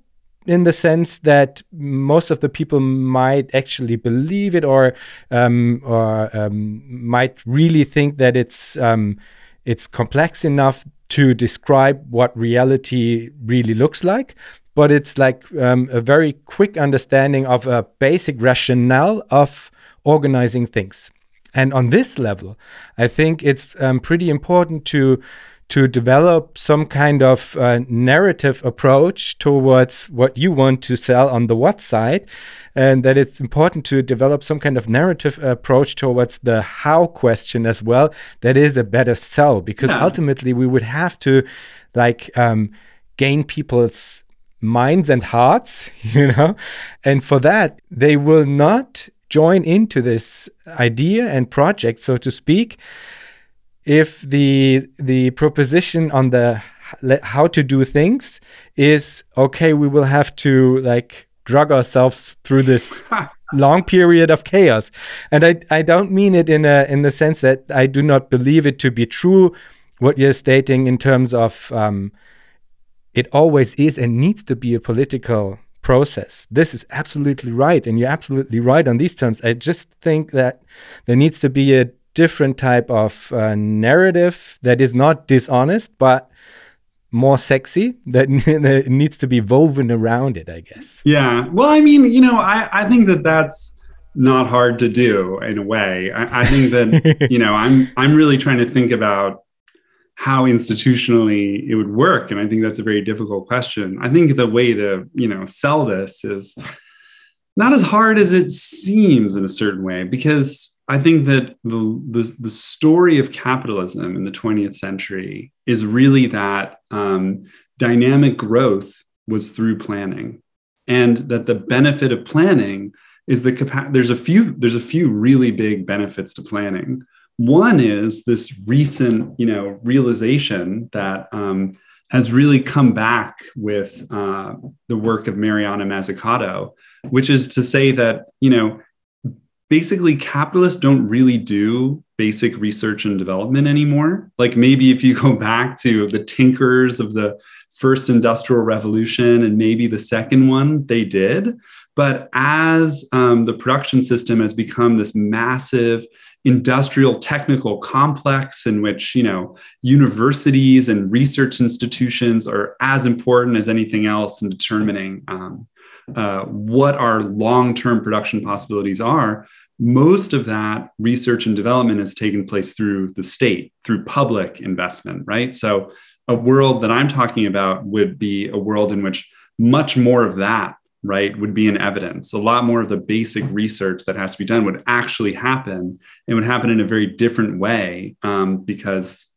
in the sense that most of the people might actually believe it or um, or um, might really think that it's um, it's complex enough to describe what reality really looks like. But it's like um, a very quick understanding of a basic rationale of organizing things. And on this level, I think it's um, pretty important to to develop some kind of uh, narrative approach towards what you want to sell on the what side, and that it's important to develop some kind of narrative approach towards the how question as well. That is a better sell because yeah. ultimately we would have to like um, gain people's minds and hearts, you know, and for that they will not join into this idea and project, so to speak, if the the proposition on the how to do things is okay, we will have to like drug ourselves through this long period of chaos. And I, I don't mean it in a in the sense that I do not believe it to be true what you're stating in terms of um, it always is and needs to be a political process. This is absolutely right. And you're absolutely right on these terms. I just think that there needs to be a different type of uh, narrative that is not dishonest, but more sexy that needs to be woven around it, I guess. Yeah. Well, I mean, you know, I, I think that that's not hard to do in a way. I, I think that, you know, I'm, I'm really trying to think about how institutionally it would work and i think that's a very difficult question. I think the way to you know sell this is not as hard as it seems in a certain way because i think that the the, the story of capitalism in the 20th century is really that um, dynamic growth was through planning and that the benefit of planning is the capa- there's a few there's a few really big benefits to planning one is this recent, you know, realization that um, has really come back with uh, the work of Mariana Mazzucato, which is to say that, you know, basically capitalists don't really do basic research and development anymore. Like maybe if you go back to the tinkers of the first industrial revolution and maybe the second one, they did. But as um, the production system has become this massive industrial technical complex in which you know universities and research institutions are as important as anything else in determining um, uh, what our long-term production possibilities are. Most of that research and development has taken place through the state through public investment right? So a world that i'm talking about would be a world in which much more of that right, would be in evidence. A lot more of the basic research that has to be done would actually happen. It would happen in a very different way um, because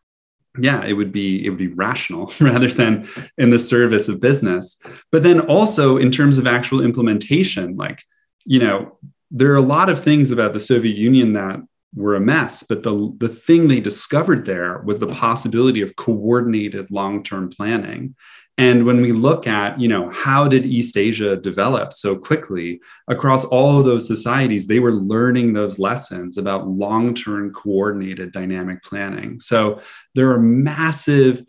yeah it would be it would be rational rather than in the service of business but then also in terms of actual implementation like you know there are a lot of things about the soviet union that were a mess but the the thing they discovered there was the possibility of coordinated long-term planning and when we look at, you know, how did East Asia develop so quickly across all of those societies, they were learning those lessons about long-term coordinated dynamic planning. So there are massive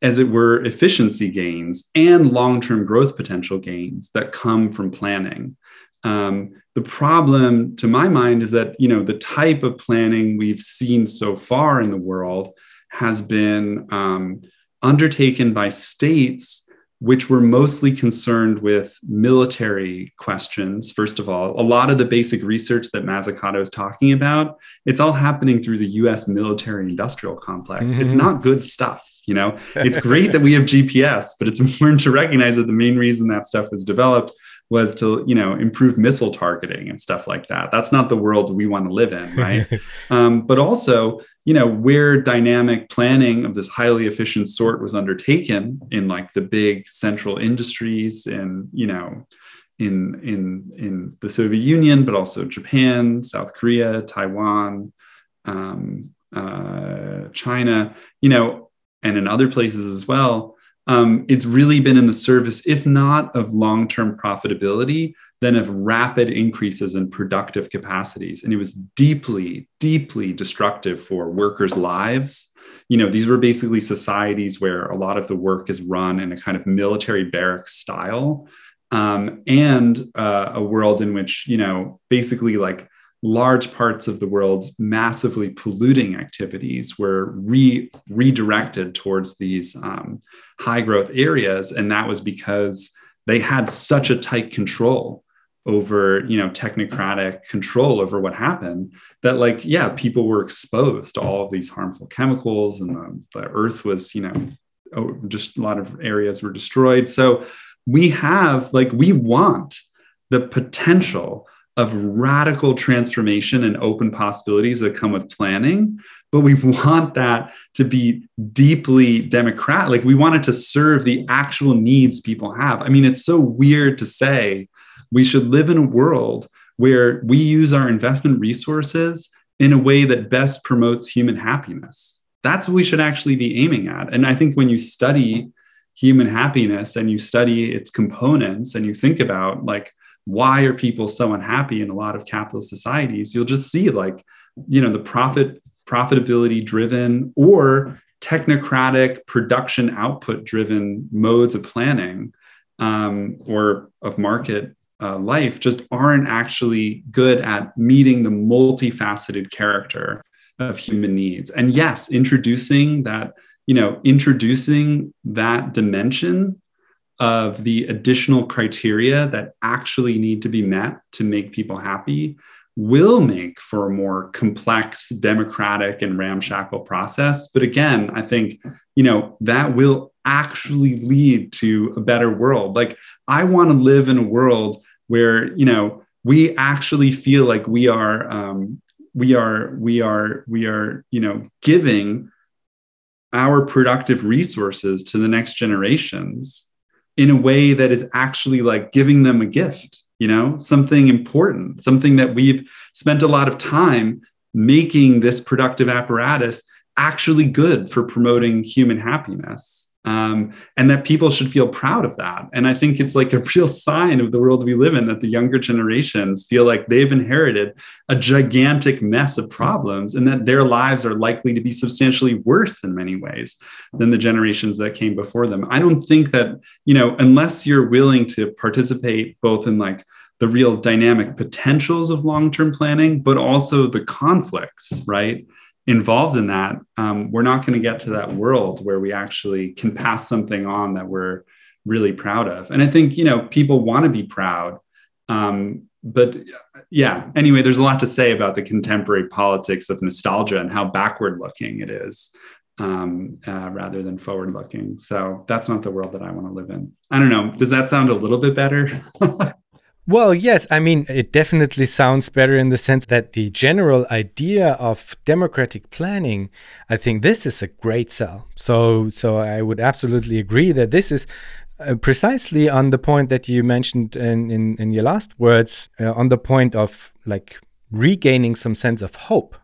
as it were efficiency gains and long-term growth potential gains that come from planning. Um, the problem to my mind is that you know the type of planning we've seen so far in the world has been um, undertaken by states which were mostly concerned with military questions. First of all, a lot of the basic research that Mazzucato is talking about, it's all happening through the US military industrial complex. Mm-hmm. It's not good stuff. You know, it's great that we have GPS, but it's important to recognize that the main reason that stuff was developed was to you know improve missile targeting and stuff like that. That's not the world we want to live in right? Um, but also you know where dynamic planning of this highly efficient sort was undertaken in like the big central industries and you know in in in the soviet union but also japan south korea taiwan um, uh, china you know and in other places as well um, it's really been in the service, if not of long term profitability, then of rapid increases in productive capacities. And it was deeply, deeply destructive for workers' lives. You know, these were basically societies where a lot of the work is run in a kind of military barracks style. Um, and uh, a world in which, you know, basically like large parts of the world's massively polluting activities were re- redirected towards these um, high growth areas. And that was because they had such a tight control over you know technocratic control over what happened that like yeah people were exposed to all of these harmful chemicals and the, the earth was you know oh, just a lot of areas were destroyed. So we have like we want the potential of radical transformation and open possibilities that come with planning but we want that to be deeply democratic. Like we want it to serve the actual needs people have. I mean it's so weird to say we should live in a world where we use our investment resources in a way that best promotes human happiness. That's what we should actually be aiming at. And i think when you study human happiness and you study its components and you think about like why are people so unhappy in a lot of capitalist societies? You'll just see like you know the profit profitability driven or technocratic production output driven modes of planning um, or of market uh, life just aren't actually good at meeting the multifaceted character of human needs. And yes introducing that you know introducing that dimension of the additional criteria that actually need to be met to make people happy will make for a more complex democratic and ramshackle process. But again i think you know that will actually lead to a better world. Like i want to live in a world where you know we actually feel like we are um, we are we are we are you know giving our productive resources to the next generations in a way that is actually like giving them a gift, you know, something important, something that we've spent a lot of time making this productive apparatus actually good for promoting human happiness um, and that people should feel proud of that. And I think it's like a real sign of the world we live in that the younger generations feel like they've inherited a gigantic mess of problems and that their lives are likely to be substantially worse in many ways than the generations that came before them. I don't think that, you know, unless you're willing to participate both in like the real dynamic potentials of long term planning, but also the conflicts, right? Involved in that, um, we're not going to get to that world where we actually can pass something on that we're really proud of. And I think, you know, people want to be proud. Um, but yeah, anyway, there's a lot to say about the contemporary politics of nostalgia and how backward looking it is um, uh, rather than forward looking. So that's not the world that I want to live in. I don't know. Does that sound a little bit better? Well, yes. I mean, it definitely sounds better in the sense that the general idea of democratic planning, I think this is a great sell. So, so I would absolutely agree that this is uh, precisely on the point that you mentioned in, in, in your last words, uh, on the point of like regaining some sense of hope.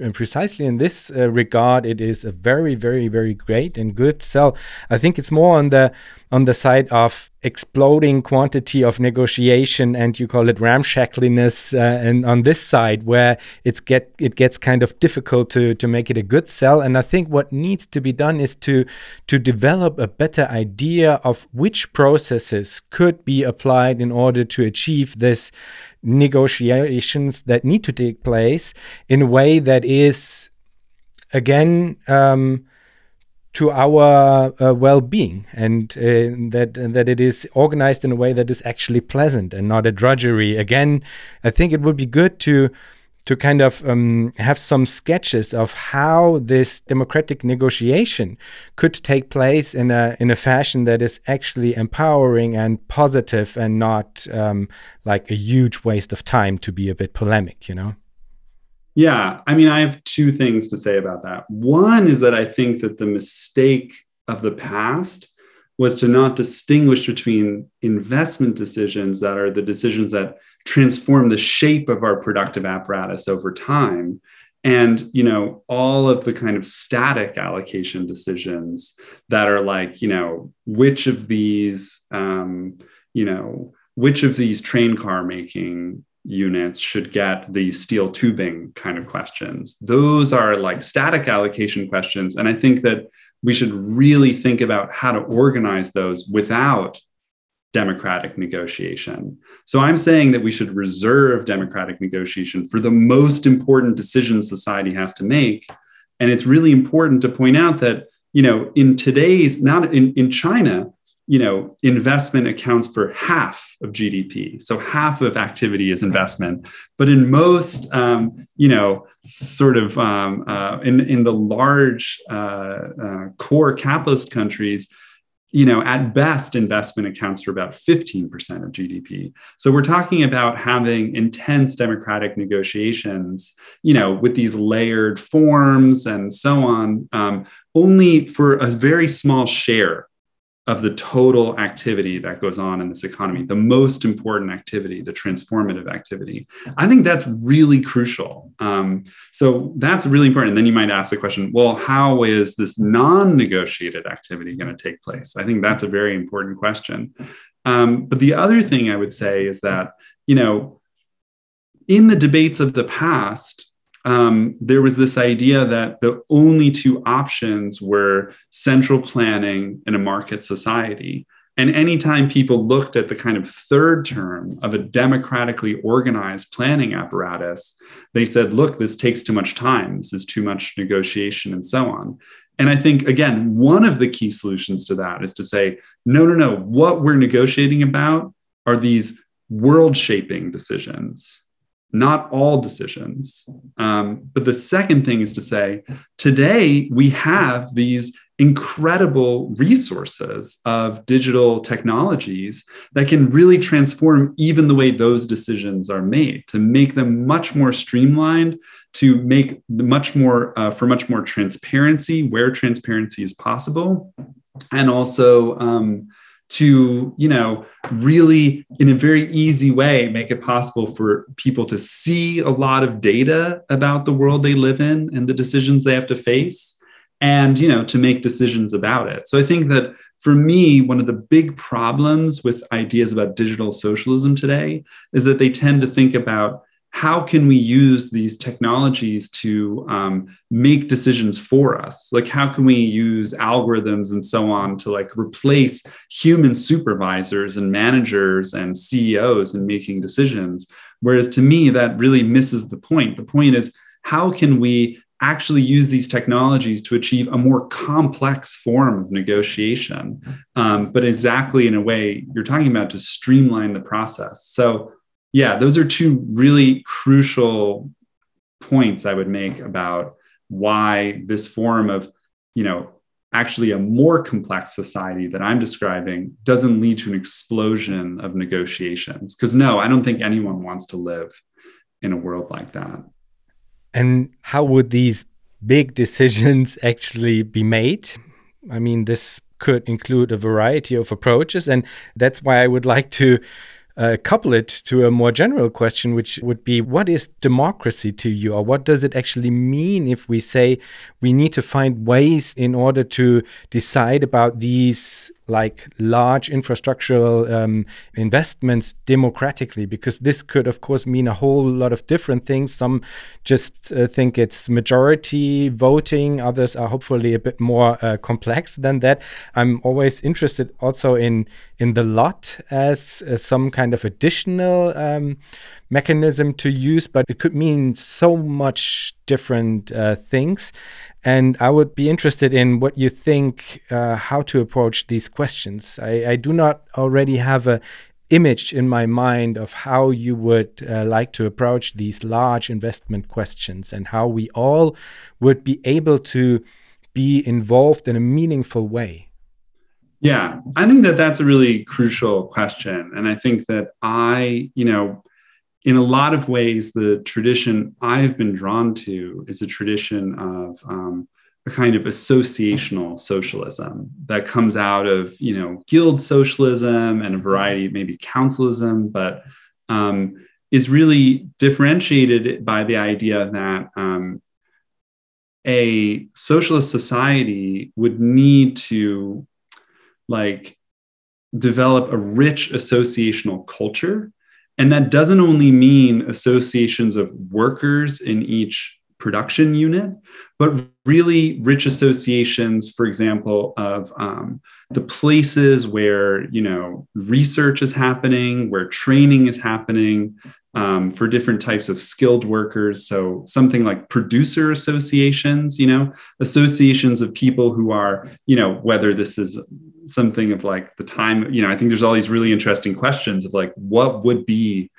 And precisely in this uh, regard, it is a very, very, very great and good sell. I think it's more on the on the side of exploding quantity of negotiation and you call it ramshackliness uh, and on this side where it's get it gets kind of difficult to to make it a good sell and i think what needs to be done is to to develop a better idea of which processes could be applied in order to achieve this negotiations that need to take place in a way that is again um, to our uh, well-being and uh, that that it is organized in a way that is actually pleasant and not a drudgery. Again i think it would be good to to kind of um, have some sketches of how this democratic negotiation could take place in a in a fashion that is actually empowering and positive and not um, like a huge waste of time to be a bit polemic you know? Yeah i mean i have two things to say about that. One is that i think that the mistake of the past was to not distinguish between investment decisions that are the decisions that transform the shape of our productive apparatus over time. And you know all of the kind of static allocation decisions that are like you know which of these um, you know which of these train car making units should get the steel tubing kind of questions. Those are like static allocation questions. And i think that we should really think about how to organize those without democratic negotiation. So I'm saying that we should reserve democratic negotiation for the most important decisions society has to make. And it's really important to point out that, you know, in today's, not in, in China, you know, investment accounts for half of GDP. So half of activity is investment. But in most, um, you know, sort of um, uh, in, in the large uh, uh, core capitalist countries, you know, at best, investment accounts for about 15% of GDP. So we're talking about having intense democratic negotiations, you know, with these layered forms and so on, um, only for a very small share of the total activity that goes on in this economy, the most important activity, the transformative activity. I think that's really crucial. Um, so that's really important. And then you might ask the question well, how is this non negotiated activity going to take place? I think that's a very important question. Um, but the other thing I would say is that, you know, in the debates of the past, um, there was this idea that the only two options were central planning and a market society. And anytime people looked at the kind of third term of a democratically organized planning apparatus, they said, look, this takes too much time. This is too much negotiation and so on. And I think, again, one of the key solutions to that is to say, no, no, no, what we're negotiating about are these world shaping decisions not all decisions. Um, but the second thing is to say, today we have these incredible resources of digital technologies that can really transform even the way those decisions are made to make them much more streamlined to make much more uh, for much more transparency where transparency is possible and also um, to you know really in a very easy way make it possible for people to see a lot of data about the world they live in and the decisions they have to face and you know to make decisions about it. So i think that for me one of the big problems with ideas about digital socialism today is that they tend to think about how can we use these technologies to um, make decisions for us? Like how can we use algorithms and so on to like replace human supervisors and managers and ceos in making decisions? Whereas to me that really misses the point. The point is how can we actually use these technologies to achieve a more complex form of negotiation? Um, but exactly in a way you're talking about to streamline the process. So yeah, those are two really crucial points I would make about why this form of, you know, actually a more complex society that I'm describing doesn't lead to an explosion of negotiations. Because no, I don't think anyone wants to live in a world like that. And how would these big decisions actually be made? I mean, this could include a variety of approaches. And that's why I would like to uh, couple it to a more general question, which would be what is democracy to you, or what does it actually mean if we say we need to find ways in order to decide about these like large infrastructural um, investments democratically because this could of course mean a whole lot of different things. Some just uh, think it's majority voting others are hopefully a bit more uh, complex than that. I'm always interested also in in the lot as uh, some kind of additional um, mechanism to use but it could mean so much different uh, things And I would be interested in what you think uh, how to approach these questions. I, I, do not already have a image in my mind of how you would uh, like to approach these large investment questions and how we all would be able to be involved in a meaningful way. Yeah, I think that that's a really crucial question. And I think that I, you know, in a lot of ways, the tradition I've been drawn to is a tradition of um, a kind of associational socialism that comes out of, you know, guild socialism and a variety, maybe councilism, but um, is really differentiated by the idea that um, a socialist society would need to like develop a rich associational culture and that doesn't only mean associations of workers in each production unit, but really rich associations, for example, of um, the places where you know research is happening, where training is happening um, for different types of skilled workers. So something like producer associations, you know, associations of people who are, you know, whether this is something of like the time you know i think there's all these really interesting questions of like what would be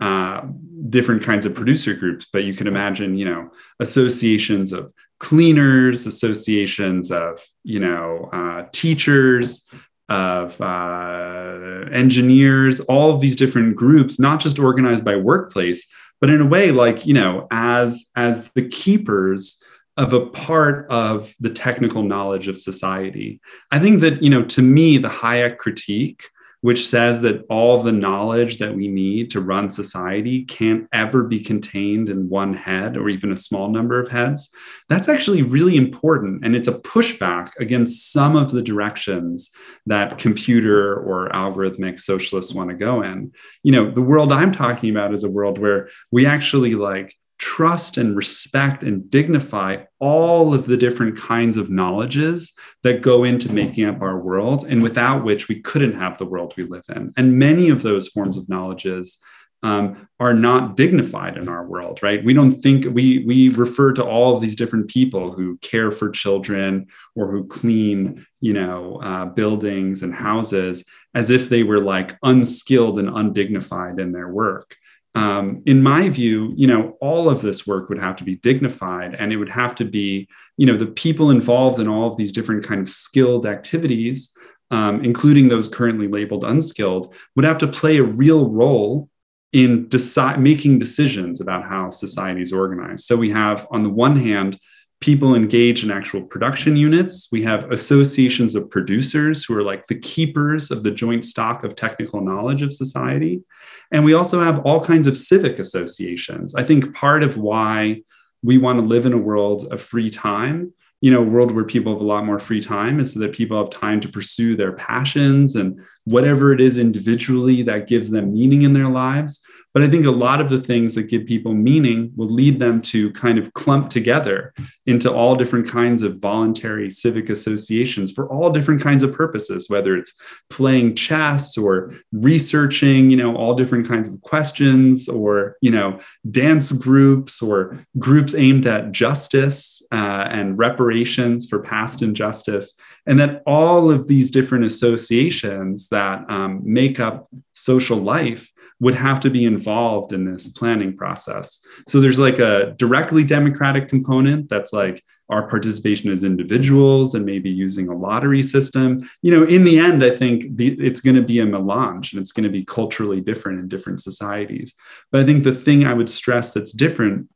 uh, different kinds of producer groups but you can imagine you know associations of cleaners associations of you know uh, teachers of uh, engineers all of these different groups not just organized by workplace but in a way like you know as as the keepers of a part of the technical knowledge of society. I think that, you know, to me, the Hayek critique, which says that all the knowledge that we need to run society can't ever be contained in one head or even a small number of heads, that's actually really important. And it's a pushback against some of the directions that computer or algorithmic socialists want to go in. You know, the world I'm talking about is a world where we actually like trust and respect and dignify all of the different kinds of knowledges that go into making up our world and without which we couldn't have the world we live in. And many of those forms of knowledges um, are not dignified in our world right? We don't think we we refer to all of these different people who care for children or who clean you know uh, buildings and houses as if they were like unskilled and undignified in their work um, in my view, you know, all of this work would have to be dignified, and it would have to be, you know, the people involved in all of these different kind of skilled activities, um, including those currently labeled unskilled, would have to play a real role in decide, making decisions about how society is organized. So we have, on the one hand, people engage in actual production units. We have associations of producers who are like the keepers of the joint stock of technical knowledge of society. And we also have all kinds of civic associations. I think part of why we want to live in a world of free time, you know, a world where people have a lot more free time is so that people have time to pursue their passions and whatever it is individually that gives them meaning in their lives. But I think a lot of the things that give people meaning will lead them to kind of clump together into all different kinds of voluntary civic associations for all different kinds of purposes, whether it's playing chess or researching, you know, all different kinds of questions or, you know, dance groups or groups aimed at justice uh, and reparations for past injustice. And that all of these different associations that um, make up social life would have to be involved in this planning process. So there's like a directly democratic component that's like our participation as individuals and maybe using a lottery system. You know, in the end, I think the, it's going to be a melange and it's going to be culturally different in different societies. But I think the thing I would stress that's different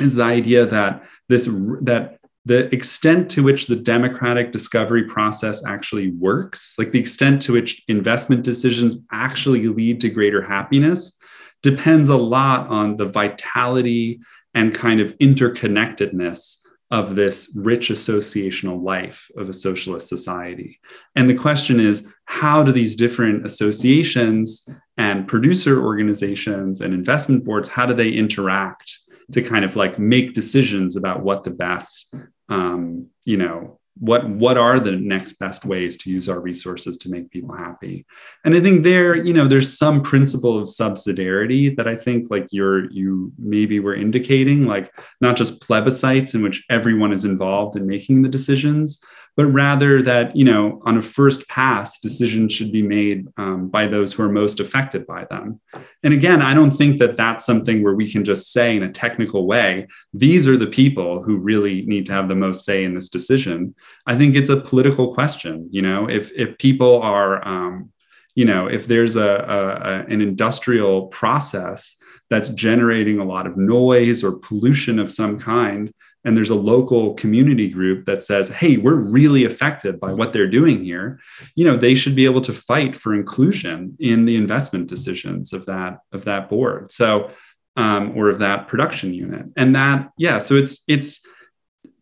is the idea that this that the extent to which the democratic discovery process actually works, like the extent to which investment decisions actually lead to greater happiness, depends a lot on the vitality and kind of interconnectedness of this rich associational life of a socialist society. And the question is how do these different associations and producer organizations and investment boards how do they interact to kind of like make decisions about what the best um, you know what what are the next best ways to use our resources to make people happy? And i think there you know there's some principle of subsidiarity that i think like you're you maybe were indicating like not just plebiscites in which everyone is involved in making the decisions but rather that you know on a first pass decisions should be made um, by those who are most affected by them. And again i don't think that that's something where we can just say in a technical way these are the people who really need to have the most say in this decision. I think it's a political question you know if if people are um, you know if there's a, a, an industrial process that's generating a lot of noise or pollution of some kind and there's a local community group that says hey we're really affected by what they're doing here. You know they should be able to fight for inclusion in the investment decisions of that of that board. So um, or of that production unit. And that yeah so it's it's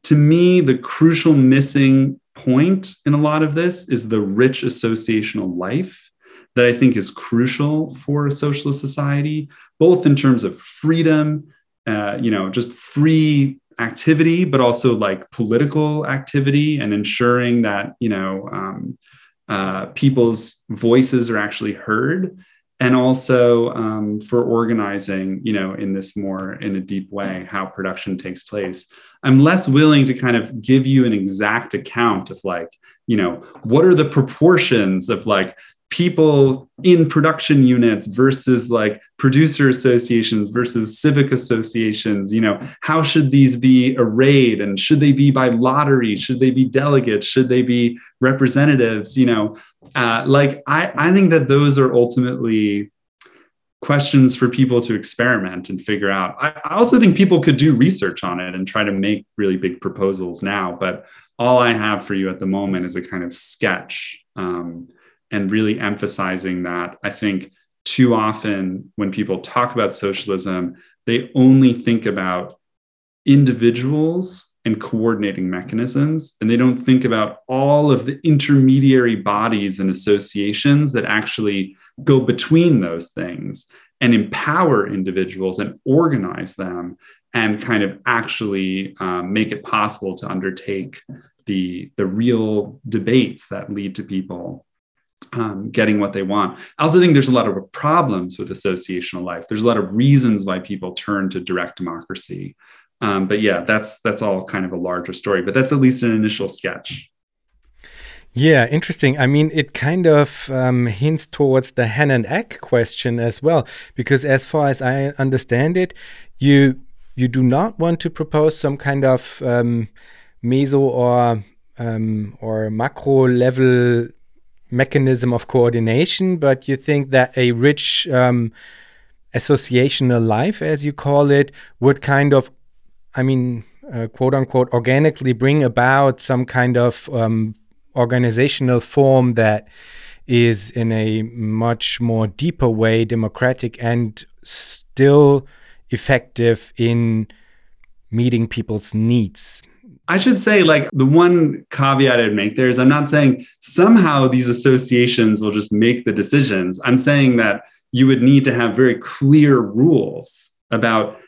to me the crucial missing point in a lot of this is the rich associational life that i think is crucial for a socialist society both in terms of freedom uh, you know just free activity, but also like political activity and ensuring that, you know, um, uh, people's voices are actually heard and also um, for organizing you know in this more in a deep way how production takes place. I'm less willing to kind of give you an exact account of like you know what are the proportions of like people in production units versus like producer associations versus civic associations you know how should these be arrayed? And should they be by lottery? Should they be delegates? Should they be representatives you know? Uh, like I, I think that those are ultimately questions for people to experiment and figure out. I, I also think people could do research on it and try to make really big proposals now but all i have for you at the moment is a kind of sketch um, and really emphasizing that I think too often when people talk about socialism, they only think about individuals and coordinating mechanisms, and they don't think about all of the intermediary bodies and associations that actually go between those things and empower individuals and organize them and kind of actually um, make it possible to undertake the, the real debates that lead to people um, getting what they want. I also think there's a lot of problems with associational life. There's a lot of reasons why people turn to direct democracy. Um, but yeah, that's that's all kind of a larger story. But that's at least an initial sketch. Yeah, interesting. I mean, it kind of um, hints towards the hen and egg question as well, because as far as I understand it, you you do not want to propose some kind of um, meso or um, or macro level mechanism of coordination, but you think that a rich um, associational life, as you call it, would kind of, I mean, uh, quote unquote, organically bring about some kind of um, organizational form that is in a much more deeper way democratic and still effective in meeting people's needs I should say, like, the one caveat I'd make there is I'm not saying somehow these associations will just make the decisions. I'm saying that you would need to have very clear rules about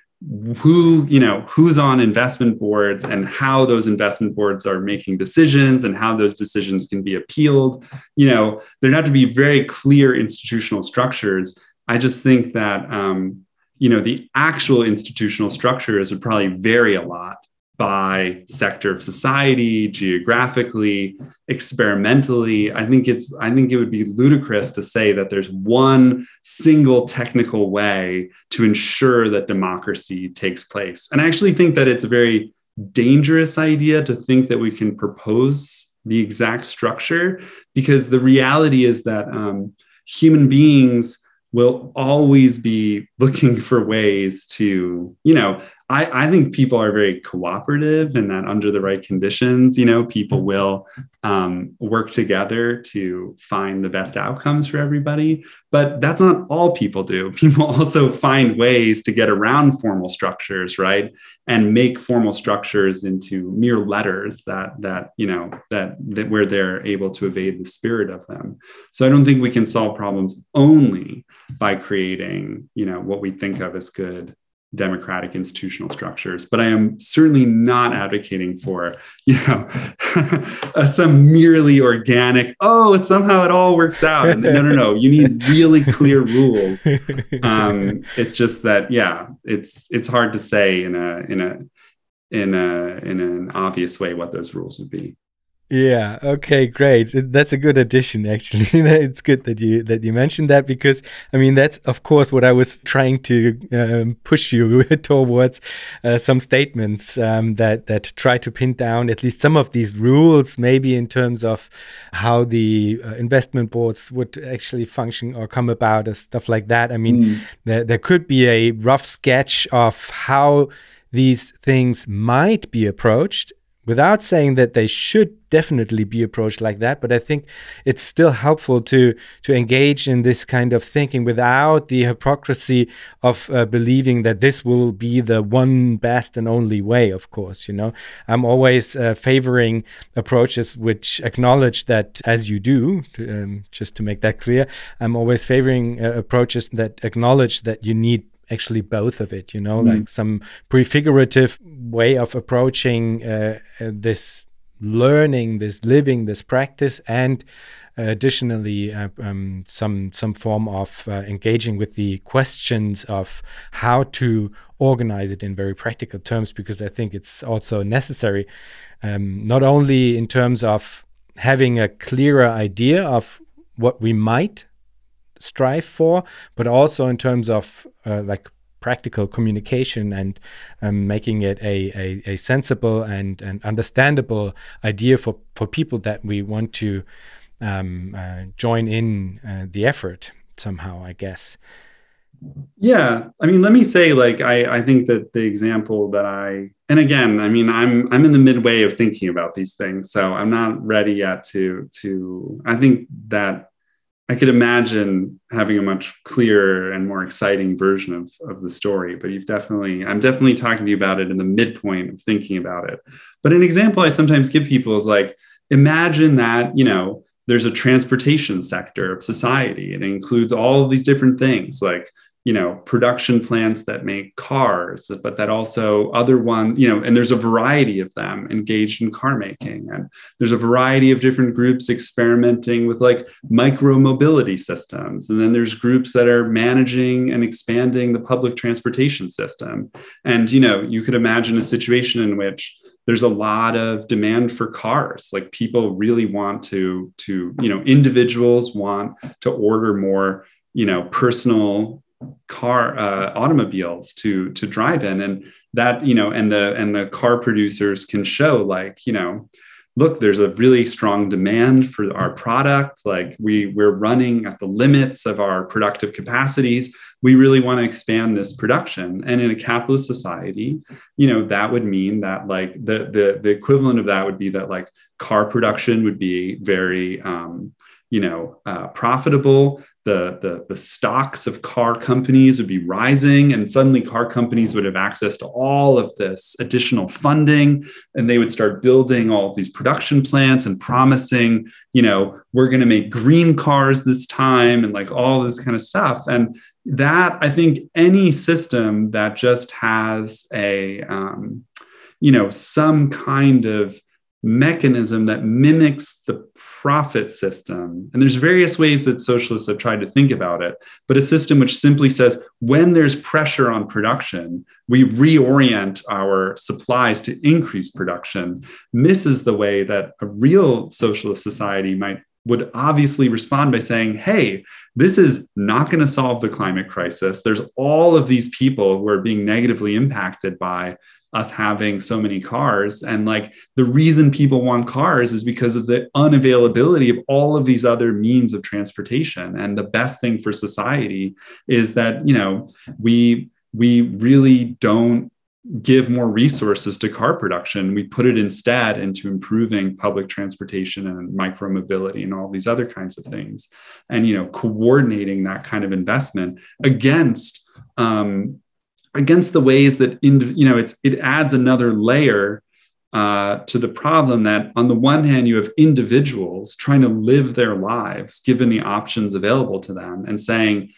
who you know who's on investment boards and how those investment boards are making decisions and how those decisions can be appealed. You know there'd have to be very clear institutional structures. I just think that um, you know the actual institutional structures would probably vary a lot by sector of society, geographically, experimentally. I think it's I think it would be ludicrous to say that there's one single technical way to ensure that democracy takes place. And I actually think that it's a very dangerous idea to think that we can propose the exact structure because the reality is that um, human beings will always be looking for ways to you know I, I think people are very cooperative and that under the right conditions, you know, people will um, work together to find the best outcomes for everybody. But that's not all people do. People also find ways to get around formal structures, right? And make formal structures into mere letters that that you know that that where they're able to evade the spirit of them. So I don't think we can solve problems only by creating, you know, what we think of as good democratic institutional structures but i am certainly not advocating for you know some merely organic oh somehow it all works out. No no no. You need really clear rules. Um, it's just that yeah it's it's hard to say in a in a in a in an obvious way what those rules would be yeah. Okay. Great. That's a good addition. Actually, it's good that you that you mentioned that because I mean that's of course what I was trying to um, push you towards uh, some statements um, that that try to pin down at least some of these rules, maybe in terms of how the uh, investment boards would actually function or come about or stuff like that. I mean, mm. there there could be a rough sketch of how these things might be approached without saying that they should definitely be approached like that but i think it's still helpful to to engage in this kind of thinking without the hypocrisy of uh, believing that this will be the one best and only way of course you know? I'm always uh, favoring approaches which acknowledge that as you do um, just to make that clear i'm always favoring uh, approaches that acknowledge that you need actually both of it you know mm. like some prefigurative way of approaching uh, uh, this learning this living this practice and uh, additionally uh, um, some some form of uh, engaging with the questions of how to organize it in very practical terms because i think it's also necessary um, not only in terms of having a clearer idea of what we might strive for, but also in terms of uh, like practical communication and um, making it a, a, a, sensible and, and understandable idea for, for people that we want to um, uh, join in uh, the effort somehow, I guess. Yeah, I mean, let me say, like, I I think that the example that I and again, I mean, I'm I'm in the midway of thinking about these things, so I'm not ready yet to to. I think that I could imagine having a much clearer and more exciting version of, of the story, but you've definitely, I'm definitely talking to you about it in the midpoint of thinking about it. But an example I sometimes give people is like, imagine that, you know, there's a transportation sector of society. and It includes all of these different things like you know production plants that make cars but that also other one you know and there's a variety of them engaged in car making. And there's a variety of different groups experimenting with like micro mobility systems. And then there's groups that are managing and expanding the public transportation system. And you know you could imagine a situation in which there's a lot of demand for cars. Like people really want to to you know individuals want to order more you know personal car uh, automobiles to to drive in. And that you know and the and the car producers can show like you know look there's a really strong demand for our product. Like we we're running at the limits of our productive capacities. We really want to expand this production. And in a capitalist society you know that would mean that like the the, the equivalent of that would be that like car production would be very um, you know uh, profitable the, the, the stocks of car companies would be rising and suddenly car companies would have access to all of this additional funding and they would start building all of these production plants and promising you know we're going to make green cars this time and like all this kind of stuff. And that i think any system that just has a um, you know some kind of mechanism that mimics the profit system. And there's various ways that socialists have tried to think about it, but a system which simply says when there's pressure on production, we reorient our supplies to increase production, misses the way that a real socialist society might would obviously respond by saying, hey, this is not going to solve the climate crisis. There's all of these people who are being negatively impacted by us having so many cars. And like the reason people want cars is because of the unavailability of all of these other means of transportation. And the best thing for society is that, you know, we we really don't give more resources to car production. We put it instead into improving public transportation and micromobility and all these other kinds of things. And you know, coordinating that kind of investment against um, against the ways that in, you know it's it adds another layer uh, to the problem that on the one hand you have individuals trying to live their lives given the options available to them and saying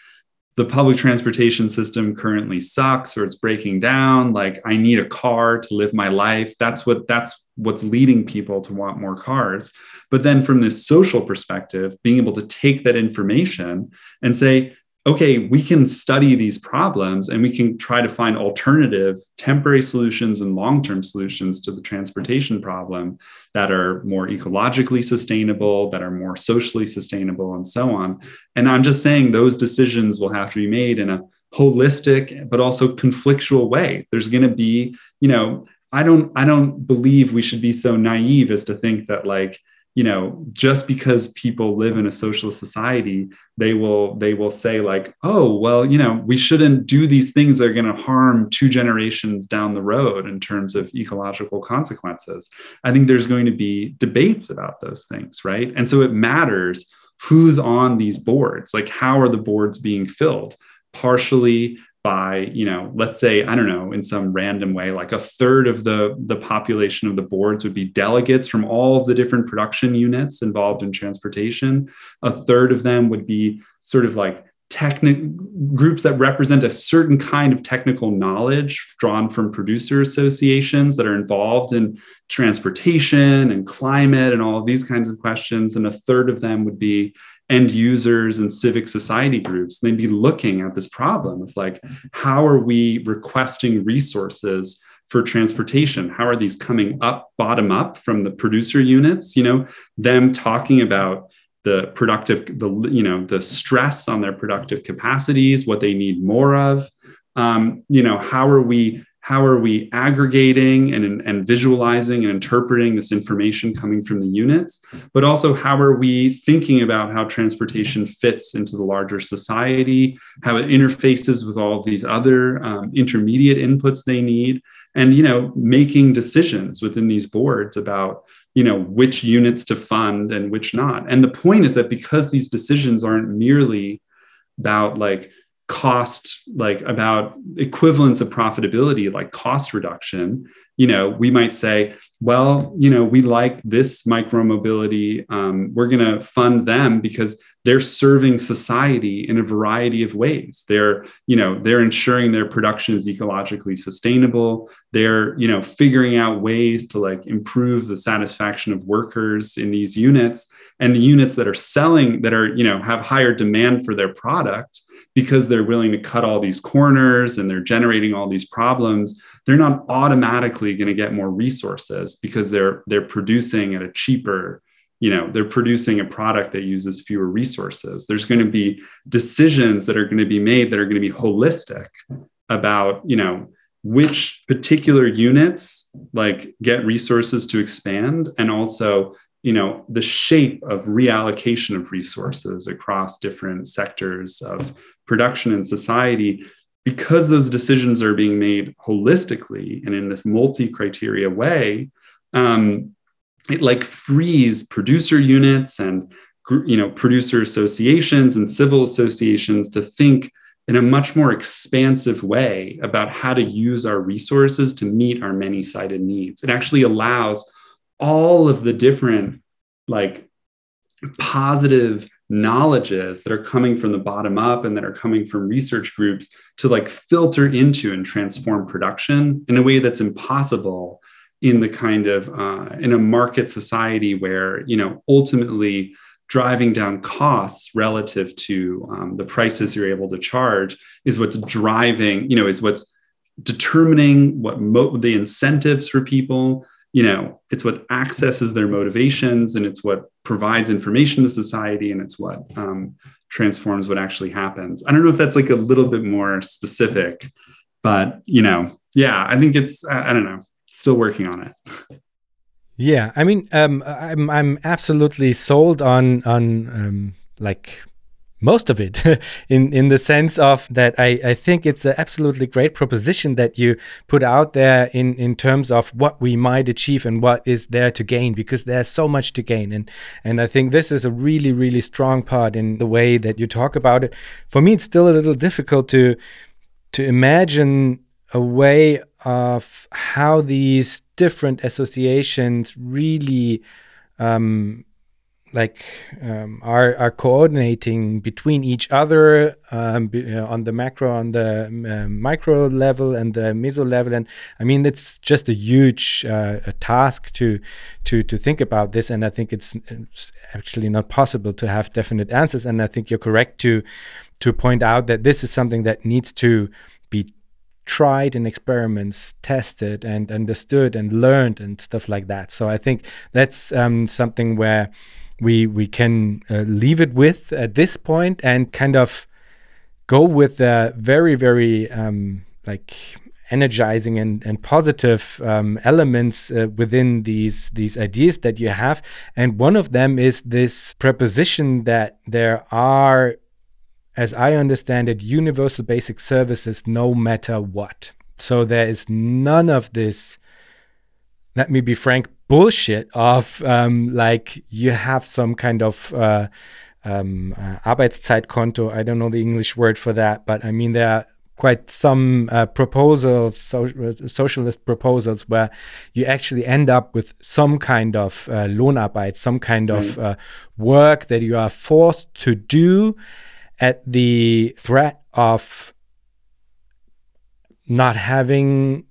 the public transportation system currently sucks or it's breaking down. Like i need a car to live my life. That's what that's what's leading people to want more cars. But then from this social perspective being able to take that information and say okay, we can study these problems and we can try to find alternative temporary solutions and long term solutions to the transportation problem that are more ecologically sustainable, that are more socially sustainable, and so on. And I'm just saying those decisions will have to be made in a holistic but also conflictual way. There's going to be, you know, I don't I don't believe we should be so naive as to think that like you know just because people live in a socialist society they will they will say like oh well you know we shouldn't do these things that are going to harm two generations down the road in terms of ecological consequences. I think there's going to be debates about those things right? And so it matters who's on these boards like how are the boards being filled? Partially by you know let's say i don't know in some random way like a third of the the population of the boards would be delegates from all of the different production units involved in transportation. A third of them would be sort of like technic groups that represent a certain kind of technical knowledge drawn from producer associations that are involved in transportation and climate and all these kinds of questions. And a third of them would be end users and civic society groups they'd be looking at this problem of like how are we requesting resources for transportation? How are these coming up bottom up from the producer units you know? Them talking about the productive the you know the stress on their productive capacities what they need more of. Um, you know how are we how are we aggregating and, and visualizing and interpreting this information coming from the units? But also how are we thinking about how transportation fits into the larger society how it interfaces with all of these other um, intermediate inputs they need and you know making decisions within these boards about you know which units to fund and which not? And the point is that because these decisions aren't merely about like cost like about equivalence of profitability like cost reduction you know we might say well you know we like this micromobility um, we're going to fund them because they're serving society in a variety of ways. They're you know they're ensuring their production is ecologically sustainable. They're you know figuring out ways to like improve the satisfaction of workers in these units. And the units that are selling that are you know have higher demand for their product because they're willing to cut all these corners and they're generating all these problems they're not automatically going to get more resources because they're they're producing at a cheaper you know they're producing a product that uses fewer resources. There's going to be decisions that are going to be made that are going to be holistic about you know which particular units like get resources to expand and also you know the shape of reallocation of resources across different sectors of production and society because those decisions are being made holistically and in this multi-criteria way um, it like frees producer units and you know producer associations and civil associations to think in a much more expansive way about how to use our resources to meet our many-sided needs. It actually allows all of the different like positive knowledges that are coming from the bottom up and that are coming from research groups to like filter into and transform production in a way that's impossible in the kind of uh, in a market society where you know ultimately driving down costs relative to um, the prices you're able to charge is what's driving you know is what's determining what mo- the incentives for people you know it's what accesses their motivations and it's what provides information to society and it's what um, transforms what actually happens. I don't know if that's like a little bit more specific but you know yeah i think it's i, don't know still working on it. Yeah i mean um, i'm i'm absolutely sold on on um, like most of it in in the sense of that I, I think it's an absolutely great proposition that you put out there in in terms of what we might achieve and what is there to gain because there's so much to gain. And and I think this is a really really strong part in the way that you talk about it. For me it's still a little difficult to to imagine a way of how these different associations really um, like um, are are coordinating between each other um, uh, on the macro, on the uh, micro level, and the meso level. And I mean, it's just a huge uh, a task to to to think about this. And I think it's, it's, actually not possible to have definite answers. And I think you're correct to to point out that this is something that needs to be tried in experiments, tested and understood and learned and stuff like that. So I think that's um, something where we we can uh, leave it with at this point and kind of go with the very very um, like energizing and, and positive um, elements uh, within these these ideas that you have. And one of them is this preposition that there are as i understand it universal basic services no matter what. So there is none of this let me be frank bullshit of um, like you have some kind of uh, um, uh, Arbeitszeitkonto. I don't know the English word for that, but I mean there are quite some uh, proposals, so, socialist proposals, where you actually end up with some kind of uh, Lohnarbeit, some kind of uh, work that you are forced to do at the threat of not having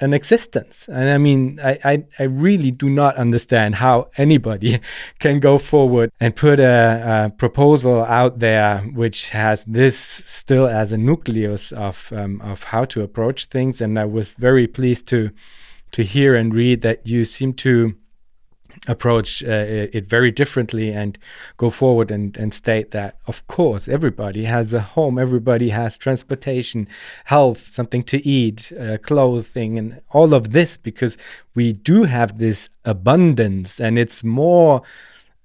an existence. And I mean, I, I, I, really do not understand how anybody can go forward and put a, a, proposal out there which has this still as a nucleus of, um, of how to approach things. And I was very pleased to, to hear and read that you seem to approach uh, it very differently and go forward and, and state that of course everybody has a home everybody has transportation health something to eat uh, clothing and all of this because we do have this abundance and it's more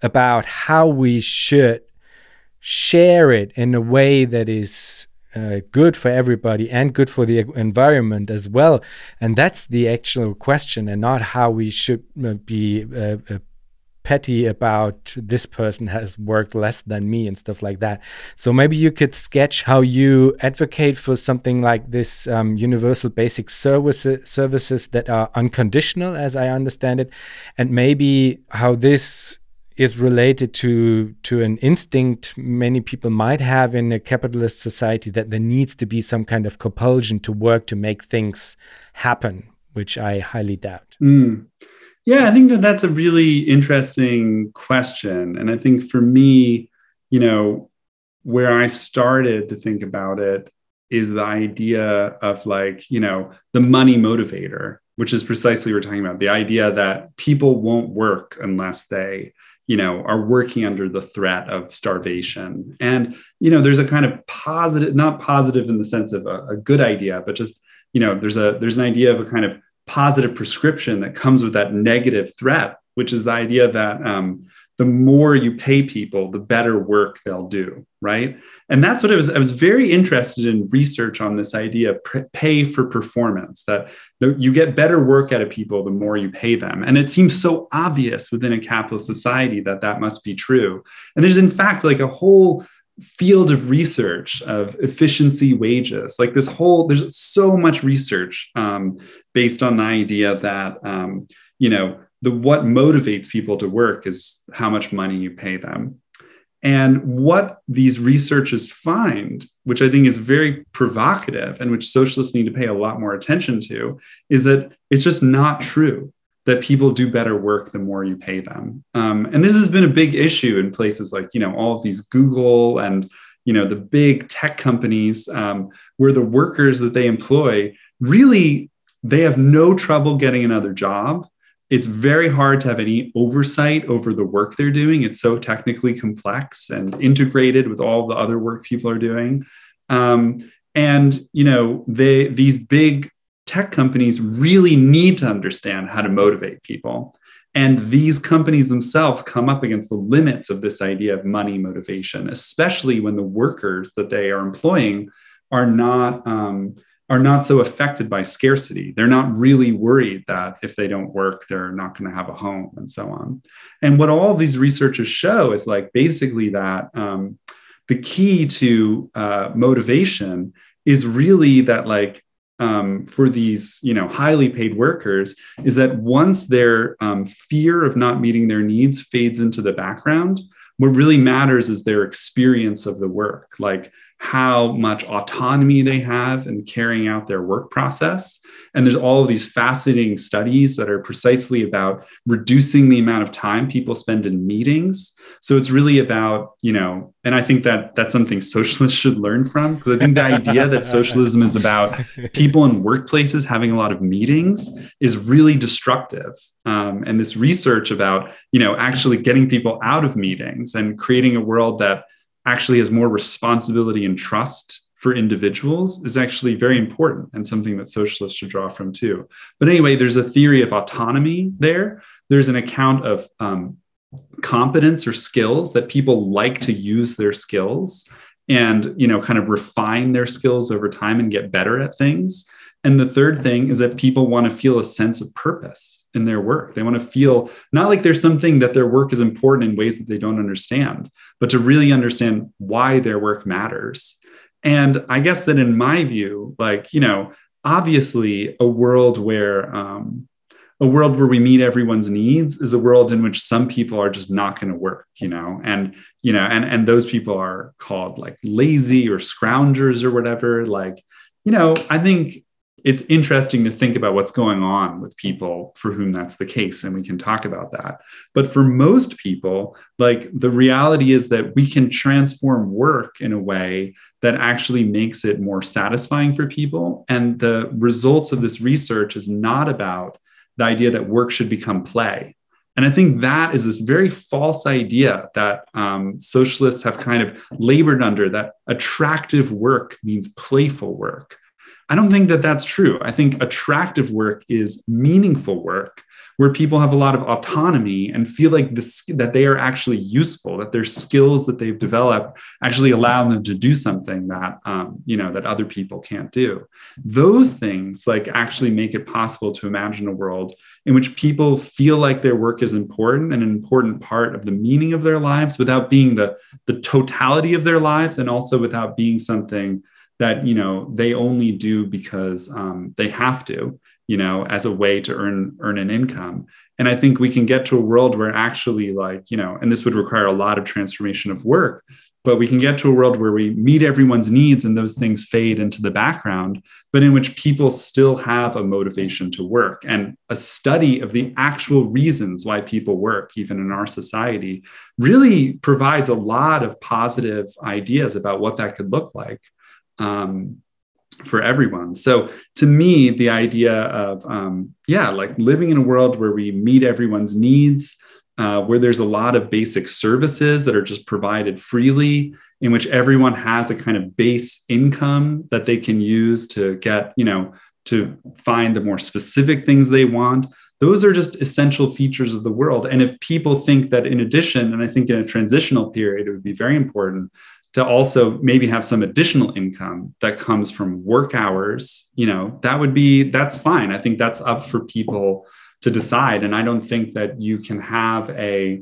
about how we should share it in a way that is uh, good for everybody and good for the environment as well. And that's the actual question, and not how we should uh, be uh, uh, petty about this person has worked less than me and stuff like that. So maybe you could sketch how you advocate for something like this um, universal basic services services that are unconditional, as I understand it, and maybe how this is related to to an instinct many people might have in a capitalist society that there needs to be some kind of compulsion to work to make things happen, which I highly doubt. Mm. Yeah, I think that that's a really interesting question, and I think for me, you know, where I started to think about it is the idea of like you know the money motivator which is precisely what we're talking about the idea that people won't work unless they you know are working under the threat of starvation. And you know there's a kind of positive not positive in the sense of a, a, good idea but just you know there's a there's an idea of a kind of positive prescription that comes with that negative threat which is the idea that um, the more you pay people, the better work they'll do, right? And that's what I was. I was very interested in research on this idea of pay for performance. That you get better work out of people the more you pay them, and it seems so obvious within a capitalist society that that must be true. And there's in fact like a whole field of research of efficiency wages. Like this whole, there's so much research um, based on the idea that um, you know the what motivates people to work is how much money you pay them. And what these researchers find which i think is very provocative and which socialists need to pay a lot more attention to is that it's just not true that people do better work the more you pay them. Um, and this has been a big issue in places like you know all of these google and you know the big tech companies um, where the workers that they employ really they have no trouble getting another job it's very hard to have any oversight over the work they're doing. It's so technically complex and integrated with all the other work people are doing. Um, and you know, they these big tech companies really need to understand how to motivate people. And these companies themselves come up against the limits of this idea of money motivation, especially when the workers that they are employing are not um, are not so affected by scarcity. They're not really worried that if they don't work, they're not going to have a home and so on. And what all of these researchers show is like basically that um, the key to uh, motivation is really that like um, for these you know highly paid workers is that once their um, fear of not meeting their needs fades into the background what really matters is their experience of the work like how much autonomy they have in carrying out their work process. And there's all of these fascinating studies that are precisely about reducing the amount of time people spend in meetings. So it's really about, you know, and I think that that's something socialists should learn from because I think the idea that socialism is about people in workplaces having a lot of meetings is really destructive. Um, and this research about, you know, actually getting people out of meetings and creating a world that actually has more responsibility and trust for individuals is actually very important and something that socialists should draw from too. But anyway, there's a theory of autonomy there. There's an account of um, competence or skills that people like to use their skills and you know kind of refine their skills over time and get better at things and the third thing is that people want to feel a sense of purpose in their work. They want to feel not like there's something that their work is important in ways that they don't understand, but to really understand why their work matters. And I guess that in my view, like, you know, obviously a world where, um, a world where we meet everyone's needs is a world in which some people are just not going to work you know and you know and and those people are called like lazy or scroungers or whatever like you know i think it's interesting to think about what's going on with people for whom that's the case and we can talk about that but for most people like the reality is that we can transform work in a way that actually makes it more satisfying for people and the results of this research is not about the idea that work should become play and I think that is this very false idea that um, socialists have kind of labored under that attractive work means playful work. I don't think that that's true. I think attractive work is meaningful work where people have a lot of autonomy and feel like that they are actually useful, that their skills that they've developed actually allow them to do something that um, you know that other people can't do. Those things like actually make it possible to imagine a world in which people feel like their work is important and an important part of the meaning of their lives without being the the totality of their lives and also without being something that you know they only do because um, they have to you know as a way to earn earn an income. And i think we can get to a world where actually like you know and this would require a lot of transformation of work but we can get to a world where we meet everyone's needs and those things fade into the background but in which people still have a motivation to work and a study of the actual reasons why people work even in our society really provides a lot of positive ideas about what that could look like um, for everyone. So to me, the idea of um, yeah, like living in a world where we meet everyone's needs, uh, where there's a lot of basic services that are just provided freely, in which everyone has a kind of base income that they can use to get you know to find the more specific things they want. Those are just essential features of the world. And if people think that, in addition, and I think in a transitional period, it would be very important to also maybe have some additional income that comes from work hours you know that would be that's fine. I think that's up for people to decide. And i don't think that you can have a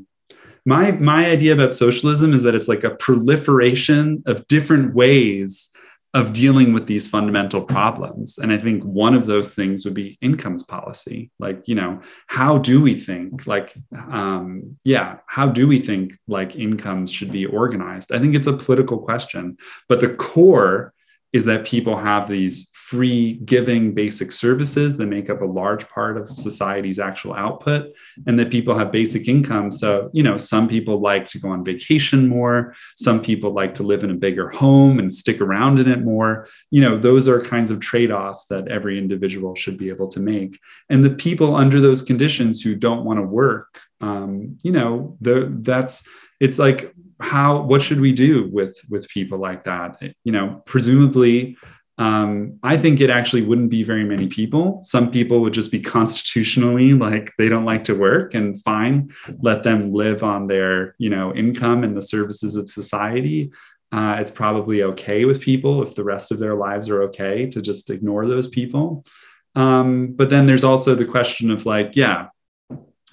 my my idea about socialism is that it's like a proliferation of different ways of dealing with these fundamental problems. And i think one of those things would be incomes policy. Like you know how do we think like um, yeah how do we think like incomes should be organized? I think it's a political question but the core is that people have these free giving basic services that make up a large part of society's actual output and that people have basic income. So you know some people like to go on vacation more. Some people like to live in a bigger home and stick around in it more. You know those are kinds of trade-offs that every individual should be able to make. And the people under those conditions who don't want to work um, you know the that's it's like how what should we do with with people like that? You know presumably um, I think it actually wouldn't be very many people. Some people would just be constitutionally like they don't like to work and fine, let them live on their you know income and the services of society. Uh, it's probably okay with people if the rest of their lives are okay to just ignore those people. Um, but then there's also the question of like, yeah,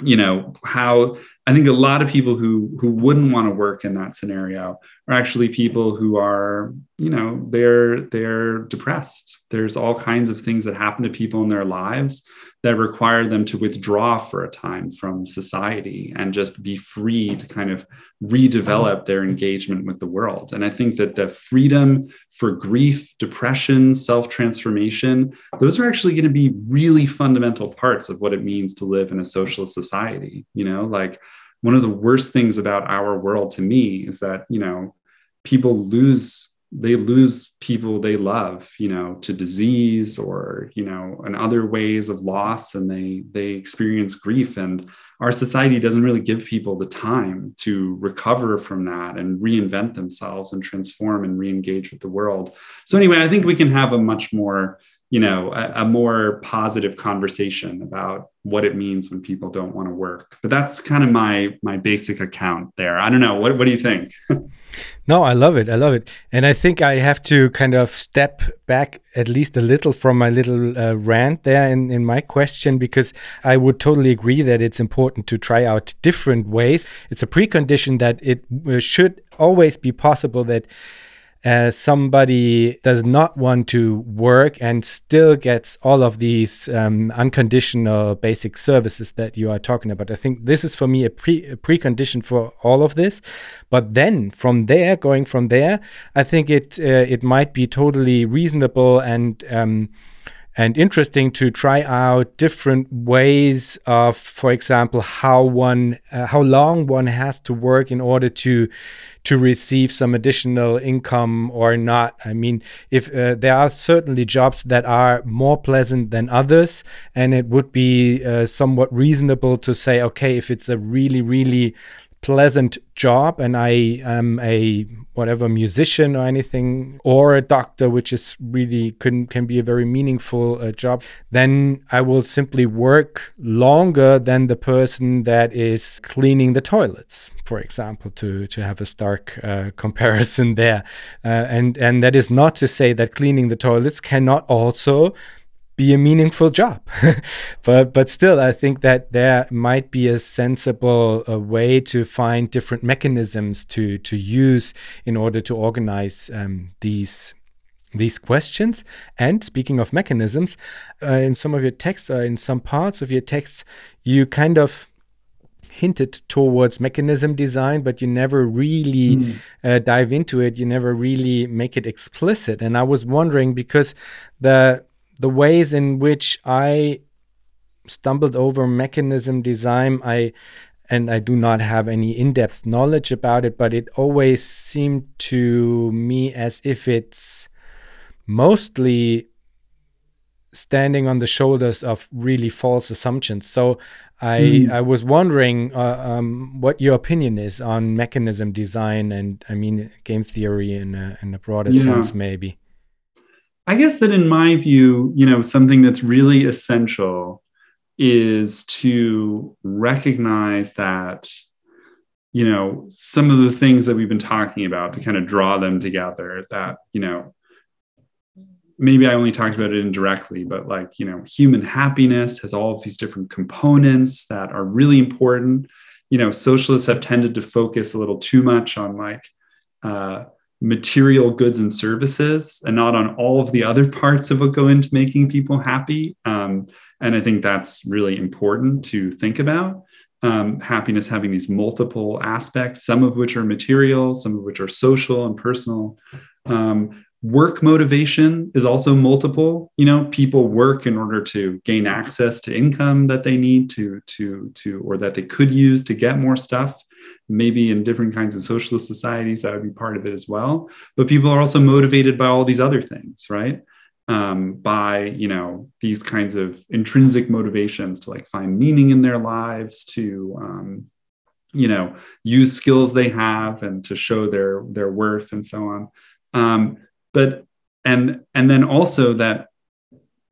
you know how I think a lot of people who who wouldn't want to work in that scenario are actually people who are, you know, they're they're depressed. There's all kinds of things that happen to people in their lives that require them to withdraw for a time from society and just be free to kind of redevelop their engagement with the world. And I think that the freedom for grief, depression, self transformation, those are actually going to be really fundamental parts of what it means to live in a socialist society. You know, like one of the worst things about our world to me is that, you know, people lose they lose people they love you know to disease or you know and other ways of loss and they they experience grief. And our society doesn't really give people the time to recover from that and reinvent themselves and transform and re-engage with the world. So anyway i think we can have a much more you know a, a, more positive conversation about what it means when people don't want to work. But that's kind of my my basic account there. I don't know. What, what do you think? No i love it. I love it. And i think i have to kind of step back at least a little from my little uh, rant there in, in my question because i would totally agree that it's important to try out different ways. It's a precondition that it uh, should always be possible that uh, somebody does not want to work and still gets all of these um, unconditional basic services that you are talking about. I think this is for me a, pre a precondition for all of this. But then from there, going from there, I think it uh, it might be totally reasonable and um, and interesting to try out different ways of, for example, how one, uh, how long one has to work in order to to receive some additional income or not. I mean, if uh, there are certainly jobs that are more pleasant than others, and it would be uh, somewhat reasonable to say, okay, if it's a really, really pleasant job and I am a whatever musician or anything or a doctor which is really can can be a very meaningful uh, job then I will simply work longer than the person that is cleaning the toilets for example to to have a stark uh, comparison there. Uh, and and that is not to say that cleaning the toilets cannot also be a meaningful job. but but still, I think that there might be a sensible uh, way to find different mechanisms to to use in order to organize um, these these questions. And speaking of mechanisms, uh, in some of your texts, uh, in some parts of your texts, you kind of hinted towards mechanism design, but you never really mm. uh, dive into it. You never really make it explicit. And I was wondering because the the ways in which I stumbled over mechanism design, I and I do not have any in-depth knowledge about it, but it always seemed to me as if it's mostly standing on the shoulders of really false assumptions. So I mm. I was wondering uh, um, what your opinion is on mechanism design and I mean game theory in a, in a broader yeah. sense maybe. I guess that in my view, you know, something that's really essential is to recognize that, you know, some of the things that we've been talking about to kind of draw them together, that, you know, maybe I only talked about it indirectly, but like, you know, human happiness has all of these different components that are really important. You know, socialists have tended to focus a little too much on like, uh, material goods and services and not on all of the other parts of what go into making people happy. Um, and I think that's really important to think about. Um, happiness having these multiple aspects, some of which are material, some of which are social and personal. Um, work motivation is also multiple. You know, people work in order to gain access to income that they need to to to or that they could use to get more stuff maybe in different kinds of socialist societies that would be part of it as well. But people are also motivated by all these other things right? Um, by you know these kinds of intrinsic motivations to like find meaning in their lives to um, you know use skills they have and to show their their worth and so on. Um, but and and then also that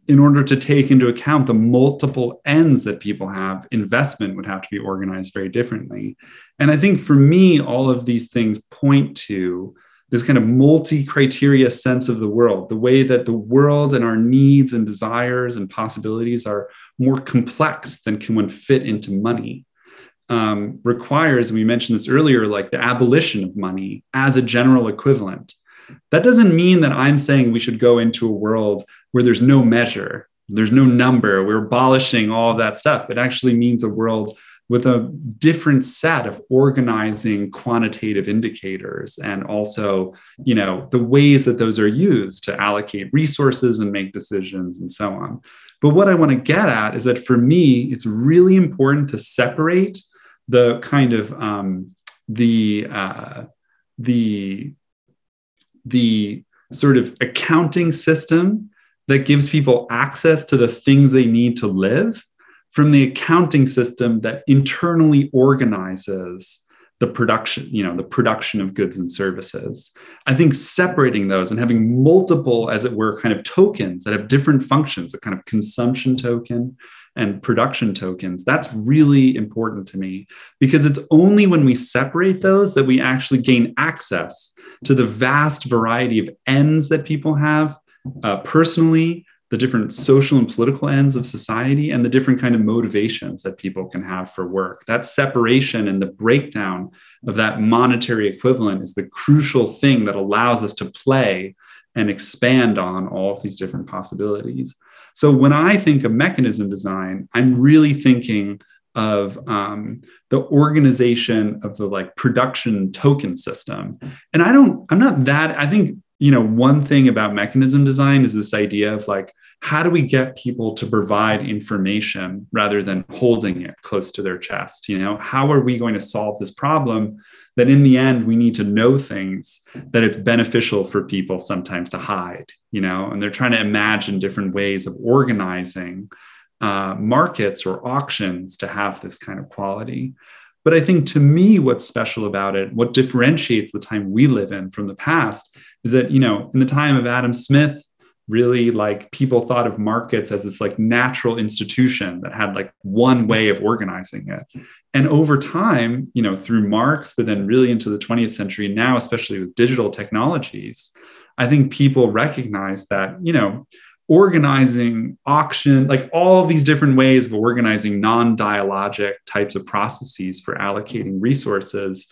in order to take into account the multiple ends that people have, investment would have to be organized very differently. And I think for me, all of these things point to this kind of multi criteria sense of the world, the way that the world and our needs and desires and possibilities are more complex than can one fit into money. um, requires, and we mentioned this earlier, like the abolition of money as a general equivalent. That doesn't mean that I'm saying we should go into a world where there's no measure, there's no number, we're abolishing all of that stuff. It actually means a world with a different set of organizing quantitative indicators and also you know the ways that those are used to allocate resources and make decisions and so on but what i want to get at is that for me it's really important to separate the kind of um, the uh, the the sort of accounting system that gives people access to the things they need to live from the accounting system that internally organizes the production you know the production of goods and services. I think separating those and having multiple as it were kind of tokens that have different functions a kind of consumption token and production tokens that's really important to me because it's only when we separate those that we actually gain access to the vast variety of ends that people have uh, personally the different social and political ends of society and the different kind of motivations that people can have for work. That separation and the breakdown of that monetary equivalent is the crucial thing that allows us to play and expand on all of these different possibilities. So when i think of mechanism design i'm really thinking of um, the organization of the like production token system. And i don't i'm not that i think you know one thing about mechanism design is this idea of like how do we get people to provide information rather than holding it close to their chest you know? How are we going to solve this problem that in the end we need to know things that it's beneficial for people sometimes to hide you know? And they're trying to imagine different ways of organizing uh, markets or auctions to have this kind of quality but I think to me, what's special about it, what differentiates the time we live in from the past, is that, you know, in the time of Adam Smith, really like people thought of markets as this like natural institution that had like one way of organizing it. And over time you know through marx but then really into the 20th century now especially with digital technologies i think people recognize that you know organizing auction like all these different ways of organizing non-dialogic types of processes for allocating resources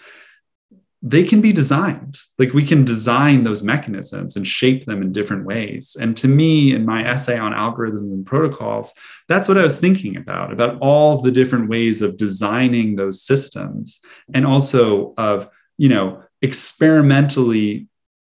they can be designed. Like we can design those mechanisms and shape them in different ways. And to me in my essay on algorithms and protocols that's what i was thinking about about all the different ways of designing those systems and also of you know experimentally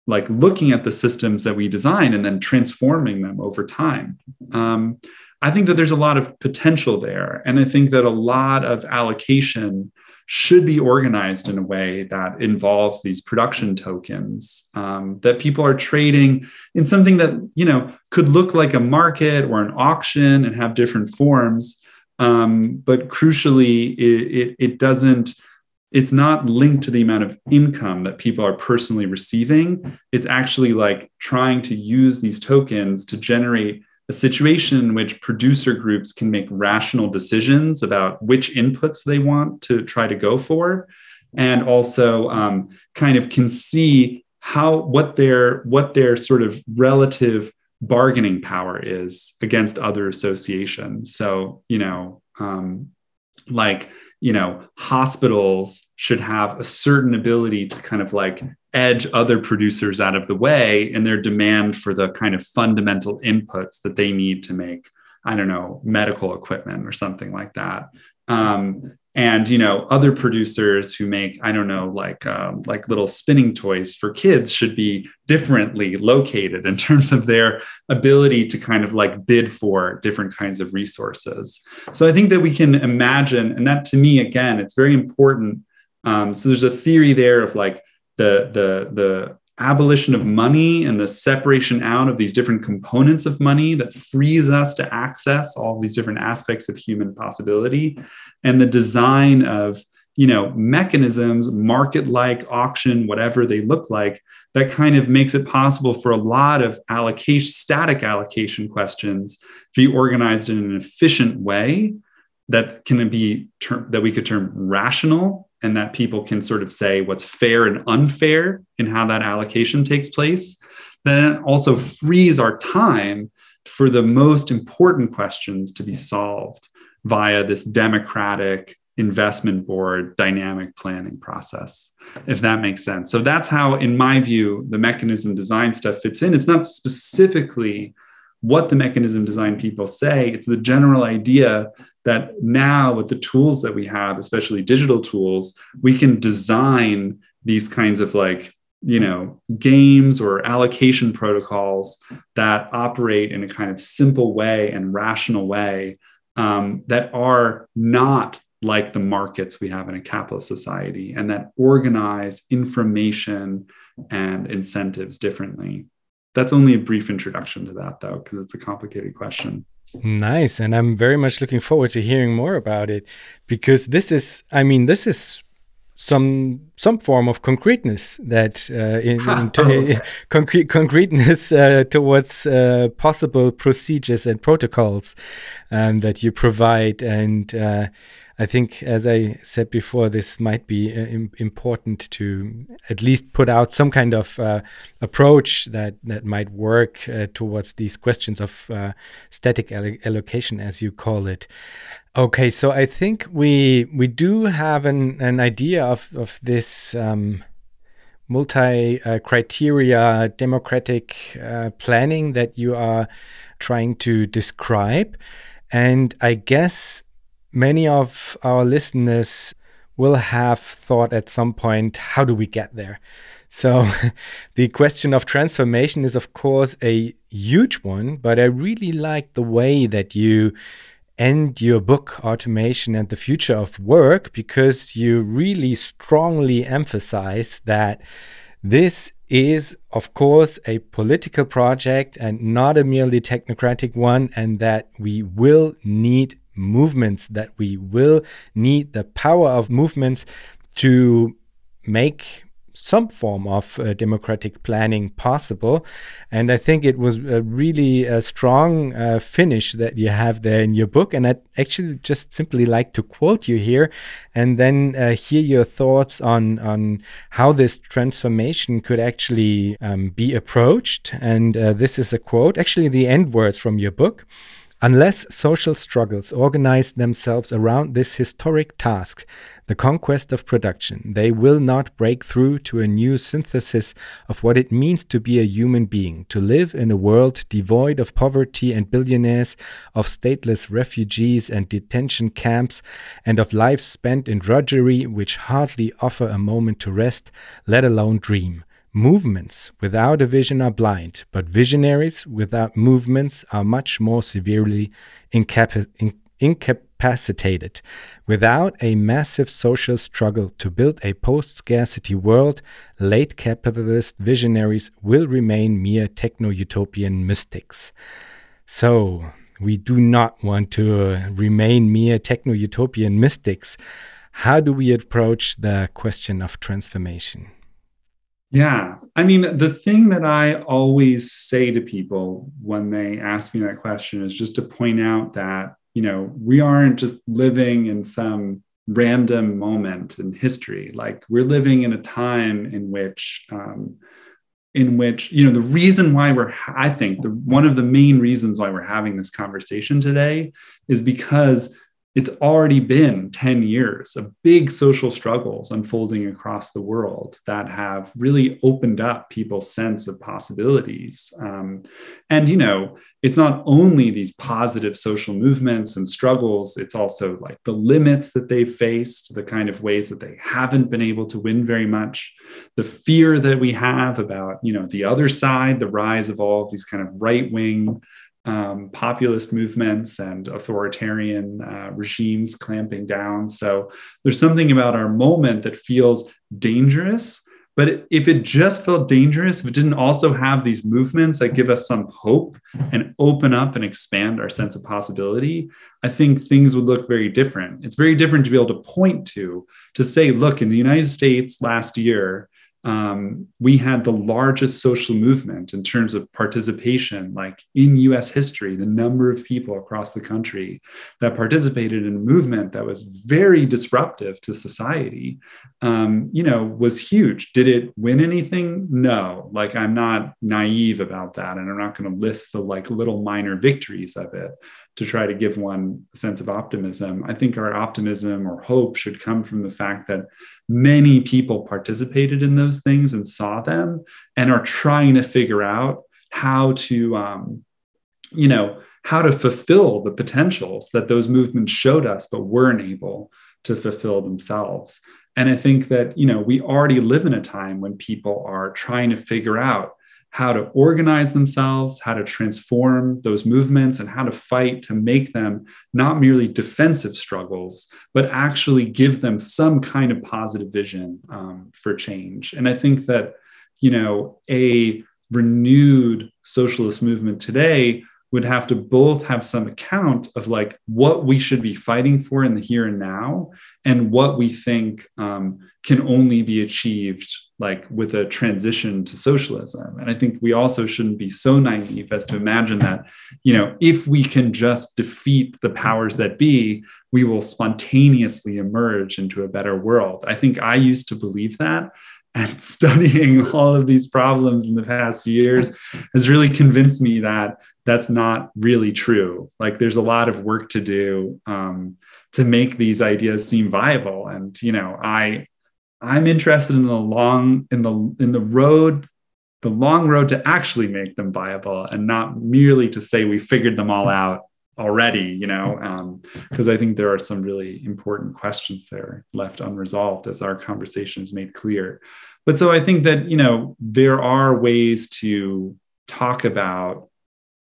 like looking at the systems that we design and then transforming them over time. Um, I think that there's a lot of potential there. And I think that a lot of allocation should be organized in a way that involves these production tokens um, that people are trading in something that you know could look like a market or an auction and have different forms um, but crucially it, it, it doesn't it's not linked to the amount of income that people are personally receiving. It's actually like trying to use these tokens to generate a situation in which producer groups can make rational decisions about which inputs they want to try to go for, and also um, kind of can see how what their what their sort of relative bargaining power is against other associations. So you know, um, like you know hospitals should have a certain ability to kind of like edge other producers out of the way in their demand for the kind of fundamental inputs that they need to make i don't know medical equipment or something like that. Um, and you know other producers who make i don't know like um, like little spinning toys for kids should be differently located in terms of their ability to kind of like bid for different kinds of resources. So i think that we can imagine and that to me again it's very important. Um, so there's a theory there of like the the the abolition of money and the separation out of these different components of money that frees us to access all these different aspects of human possibility. And the design of you know mechanisms market like auction whatever they look like that kind of makes it possible for a lot of allocation static allocation questions to be organized in an efficient way that can be ter- that we could term rational and that people can sort of say what's fair and unfair in how that allocation takes place, then also frees our time for the most important questions to be solved via this democratic investment board dynamic planning process, if that makes sense. So that's how, in my view, the mechanism design stuff fits in. It's not specifically what the mechanism design people say, it's the general idea that now, with the tools that we have, especially digital tools, we can design these kinds of like you know games or allocation protocols that operate in a kind of simple way and rational way um, that are not like the markets we have in a capitalist society and that organize information and incentives differently that's only a brief introduction to that though because it's a complicated question nice and i'm very much looking forward to hearing more about it because this is i mean this is some some form of concreteness that uh, in, in oh. concrete concreteness uh, towards uh, possible procedures and protocols um, that you provide and uh, I think, as I said before, this might be uh, Im important to at least put out some kind of uh, approach that that might work uh, towards these questions of uh, static allo allocation, as you call it. Okay, so I think we we do have an an idea of of this. Um, multi uh, criteria democratic uh, planning that you are trying to describe. And I guess many of our listeners will have thought at some point, how do we get there? So, the question of transformation is, of course, a huge one, but I really like the way that you end your book, Automation and the Future of Work, because you really strongly emphasize that this is, of course, a political project and not a merely technocratic one, and that we will need movements, that we will need the power of movements to make some form of uh, democratic planning possible. And I think it was a really a strong uh, finish that you have there in your book. And I'd actually just simply like to quote you here and then uh, hear your thoughts on, on how this transformation could actually um, be approached. And uh, this is a quote, actually, the end words from your book. Unless social struggles organize themselves around this historic task, the conquest of production, they will not break through to a new synthesis of what it means to be a human being, to live in a world devoid of poverty and billionaires, of stateless refugees and detention camps, and of lives spent in drudgery which hardly offer a moment to rest, let alone dream. Movements without a vision are blind, but visionaries without movements are much more severely incap in incapacitated. Without a massive social struggle to build a post scarcity world, late capitalist visionaries will remain mere techno utopian mystics. So, we do not want to uh, remain mere techno utopian mystics. How do we approach the question of transformation? Yeah. I mean, the thing that I always say to people when they ask me that question is just to point out that, you know, we aren't just living in some random moment in history. Like we're living in a time in which, um, in which you know the reason why we're i think the one of the main reasons why we're having this conversation today is because it's already been 10 years of big social struggles unfolding across the world that have really opened up people's sense of possibilities. Um, and, you know, it's not only these positive social movements and struggles, it's also like the limits that they've faced, the kind of ways that they haven't been able to win very much, the fear that we have about, you know, the other side, the rise of all of these kind of right wing um, populist movements and authoritarian uh, regimes clamping down. So there's something about our moment that feels dangerous. But if it just felt dangerous, if it didn't also have these movements that give us some hope and open up and expand our sense of possibility, I think things would look very different. It's very different to be able to point to, to say, look, in the United States last year, um, we had the largest social movement in terms of participation, like in US history, the number of people across the country that participated in a movement that was very disruptive to society, um, you know, was huge. Did it win anything? No. Like, I'm not naive about that. And I'm not going to list the like little minor victories of it. To try to give one a sense of optimism. I think our optimism or hope should come from the fact that many people participated in those things and saw them and are trying to figure out how to, um, you know, how to fulfill the potentials that those movements showed us, but weren't able to fulfill themselves. And I think that, you know, we already live in a time when people are trying to figure out how to organize themselves, how to transform those movements, and how to fight to make them not merely defensive struggles, but actually give them some kind of positive vision um, for change. And I think that, you know, a renewed socialist movement today would have to both have some account of like what we should be fighting for in the here and now and what we think um, can only be achieved like with a transition to socialism. And i think we also shouldn't be so naive as to imagine that you know if we can just defeat the powers that be we will spontaneously emerge into a better world. I think i used to believe that and studying all of these problems in the past years has really convinced me that that's not really true. Like there's a lot of work to do um, to make these ideas seem viable. And you know, I I'm interested in the long in the in the road, the long road to actually make them viable, and not merely to say we figured them all out already. You know, because um, I think there are some really important questions there left unresolved, as our conversations made clear. But so I think that you know there are ways to talk about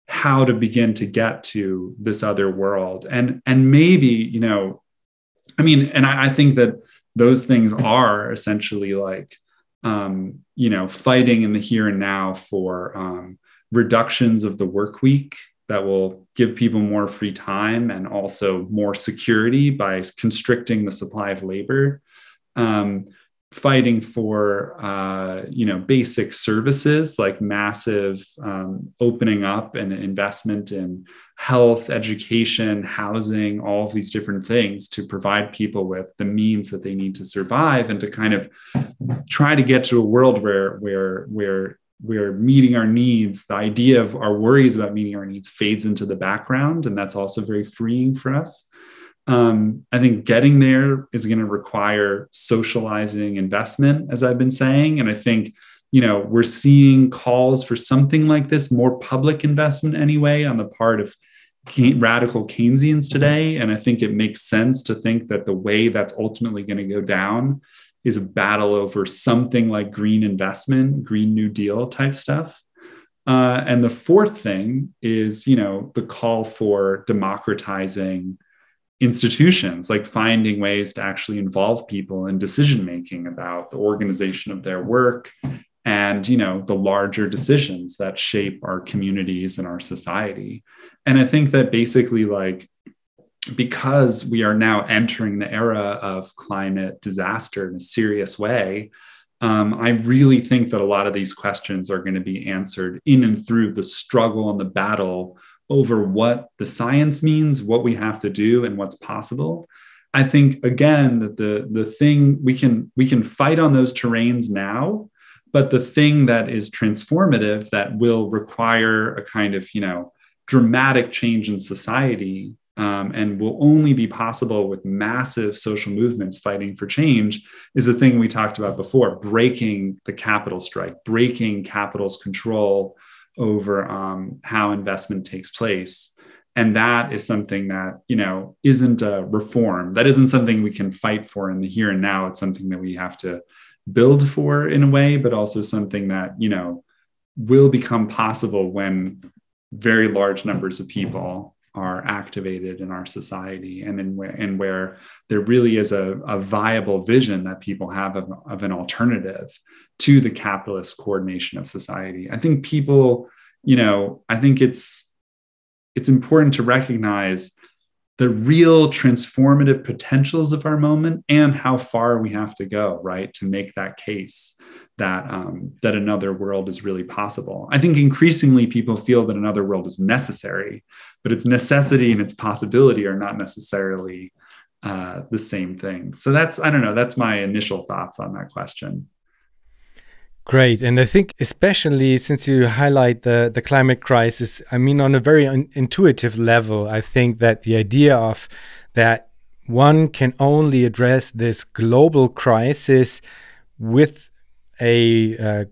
how to begin to get to this other world and and maybe you know i mean and i, I think that those things are essentially like um, you know fighting in the here and now for um, reductions of the work week that will give people more free time and also more security by constricting the supply of labor. Um, fighting for uh, you know basic services like massive um, opening up and investment in health education housing all of these different things to provide people with the means that they need to survive and to kind of try to get to a world where where where we're meeting our needs the idea of our worries about meeting our needs fades into the background and that's also very freeing for us um, I think getting there is going to require socializing investment, as I've been saying. And I think, you know, we're seeing calls for something like this, more public investment anyway, on the part of radical Keynesians today. And I think it makes sense to think that the way that's ultimately going to go down is a battle over something like green investment, Green New Deal type stuff. Uh, and the fourth thing is, you know, the call for democratizing institutions like finding ways to actually involve people in decision making about the organization of their work and you know the larger decisions that shape our communities and our society and i think that basically like because we are now entering the era of climate disaster in a serious way um, I really think that a lot of these questions are going to be answered in and through the struggle and the battle over what the science means, what we have to do, and what's possible. I think again that the the thing we can we can fight on those terrains now, but the thing that is transformative that will require a kind of you know dramatic change in society um, and will only be possible with massive social movements fighting for change is the thing we talked about before breaking the capital strike breaking capital's control over um, how investment takes place. And that is something that you know isn't a reform. That isn't something we can fight for in the here and now. It's something that we have to build for in a way but also something that you know will become possible when very large numbers of people are activated in our society and in where, and where there really is a, a viable vision that people have of, of an alternative to the capitalist coordination of society. I think people, you know, I think it's it's important to recognize the real transformative potentials of our moment and how far we have to go, right, to make that case that um, that another world is really possible. I think increasingly people feel that another world is necessary, but its necessity and its possibility are not necessarily uh, the same thing. So that's I don't know. That's my initial thoughts on that question. Great. And I think, especially since you highlight the, the climate crisis, I mean, on a very intuitive level, I think that the idea of that one can only address this global crisis with a uh,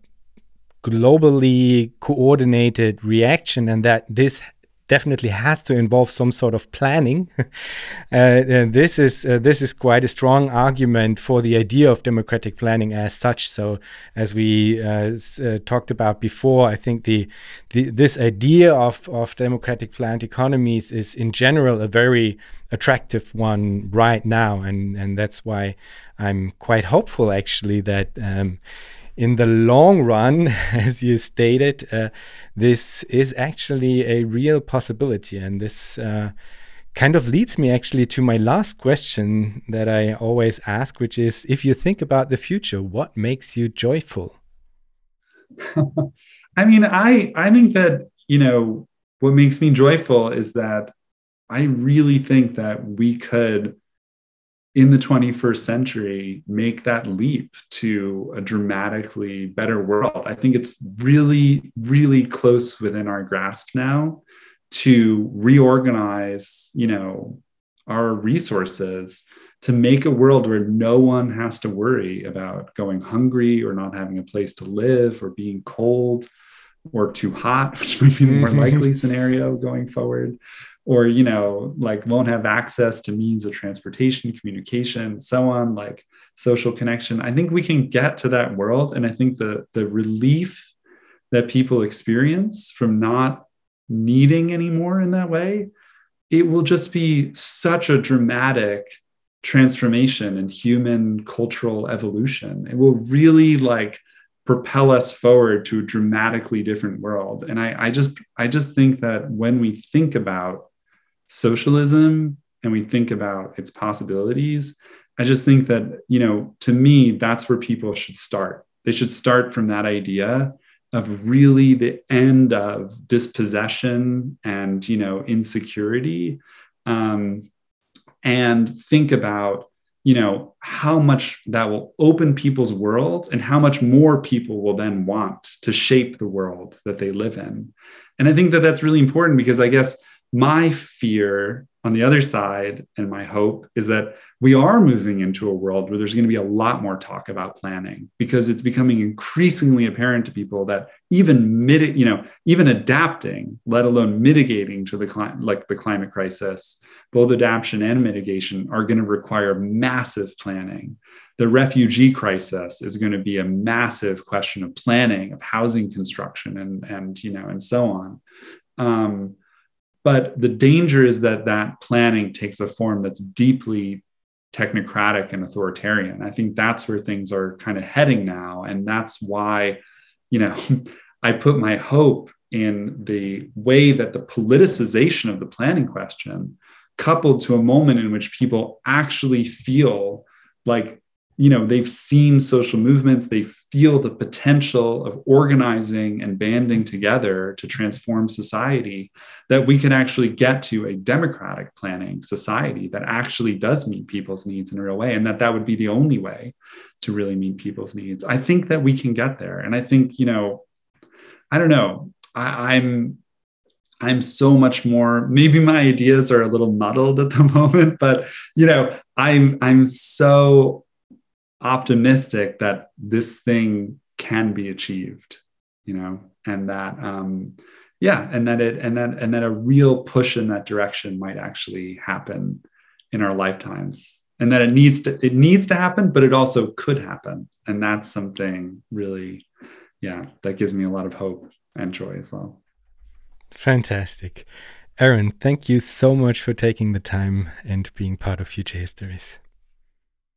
globally coordinated reaction, and that this definitely has to involve some sort of planning. uh, this is uh, this is quite a strong argument for the idea of democratic planning as such. So, as we uh, uh, talked about before, I think the, the this idea of of democratic planned economies is in general a very attractive one right now, and and that's why I'm quite hopeful actually that. Um, in the long run, as you stated, uh, this is actually a real possibility. And this uh, kind of leads me actually to my last question that I always ask, which is if you think about the future, what makes you joyful? I mean, I I think that, you know, what makes me joyful is that I really think that we could in the 21st century make that leap to a dramatically better world. I think it's really, really close within our grasp now to reorganize, you know, our resources to make a world where no one has to worry about going hungry or not having a place to live or being cold or too hot, which might be the more likely mm-hmm. scenario going forward. Or you know like won't have access to means of transportation communication so on like social connection. I think we can get to that world and i think the the relief that people experience from not needing anymore in that way it will just be such a dramatic transformation in human cultural evolution. It will really like propel us forward to a dramatically different world and i i just i just think that when we think about socialism and we think about its possibilities, I just think that, you know, to me, that's where people should start. They should start from that idea of really the end of dispossession and, you know, insecurity. Um, and think about, you know, how much that will open people's world and how much more people will then want to shape the world that they live in. And I think that that's really important because I guess my fear on the other side and my hope is that we are moving into a world where there's going to be a lot more talk about planning because it's becoming increasingly apparent to people that even mid, you know even adapting let alone mitigating to the cli- like the climate crisis both adaptation and mitigation are going to require massive planning. The refugee crisis is going to be a massive question of planning of housing construction and and you know and so on. Um, but the danger is that that planning takes a form that's deeply technocratic and authoritarian. I think that's where things are kind of heading now. And that's why, you know, I put my hope in the way that the politicization of the planning question, coupled to a moment in which people actually feel like you know they've seen social movements they feel the potential of organizing and banding together to transform society that we can actually get to a democratic planning society that actually does meet people's needs in a real way and that that would be the only way to really meet people's needs. I think that we can get there and i think you know i don't know I, i'm I'm so much more maybe my ideas are a little muddled at the moment but you know I'm I'm so optimistic that this thing can be achieved you know and that um yeah and that it and that and that a real push in that direction might actually happen in our lifetimes. And that it needs to it needs to happen but it also could happen. And that's something really yeah that gives me a lot of hope and joy as well. Fantastic. Aaron thank you so much for taking the time and being part of future histories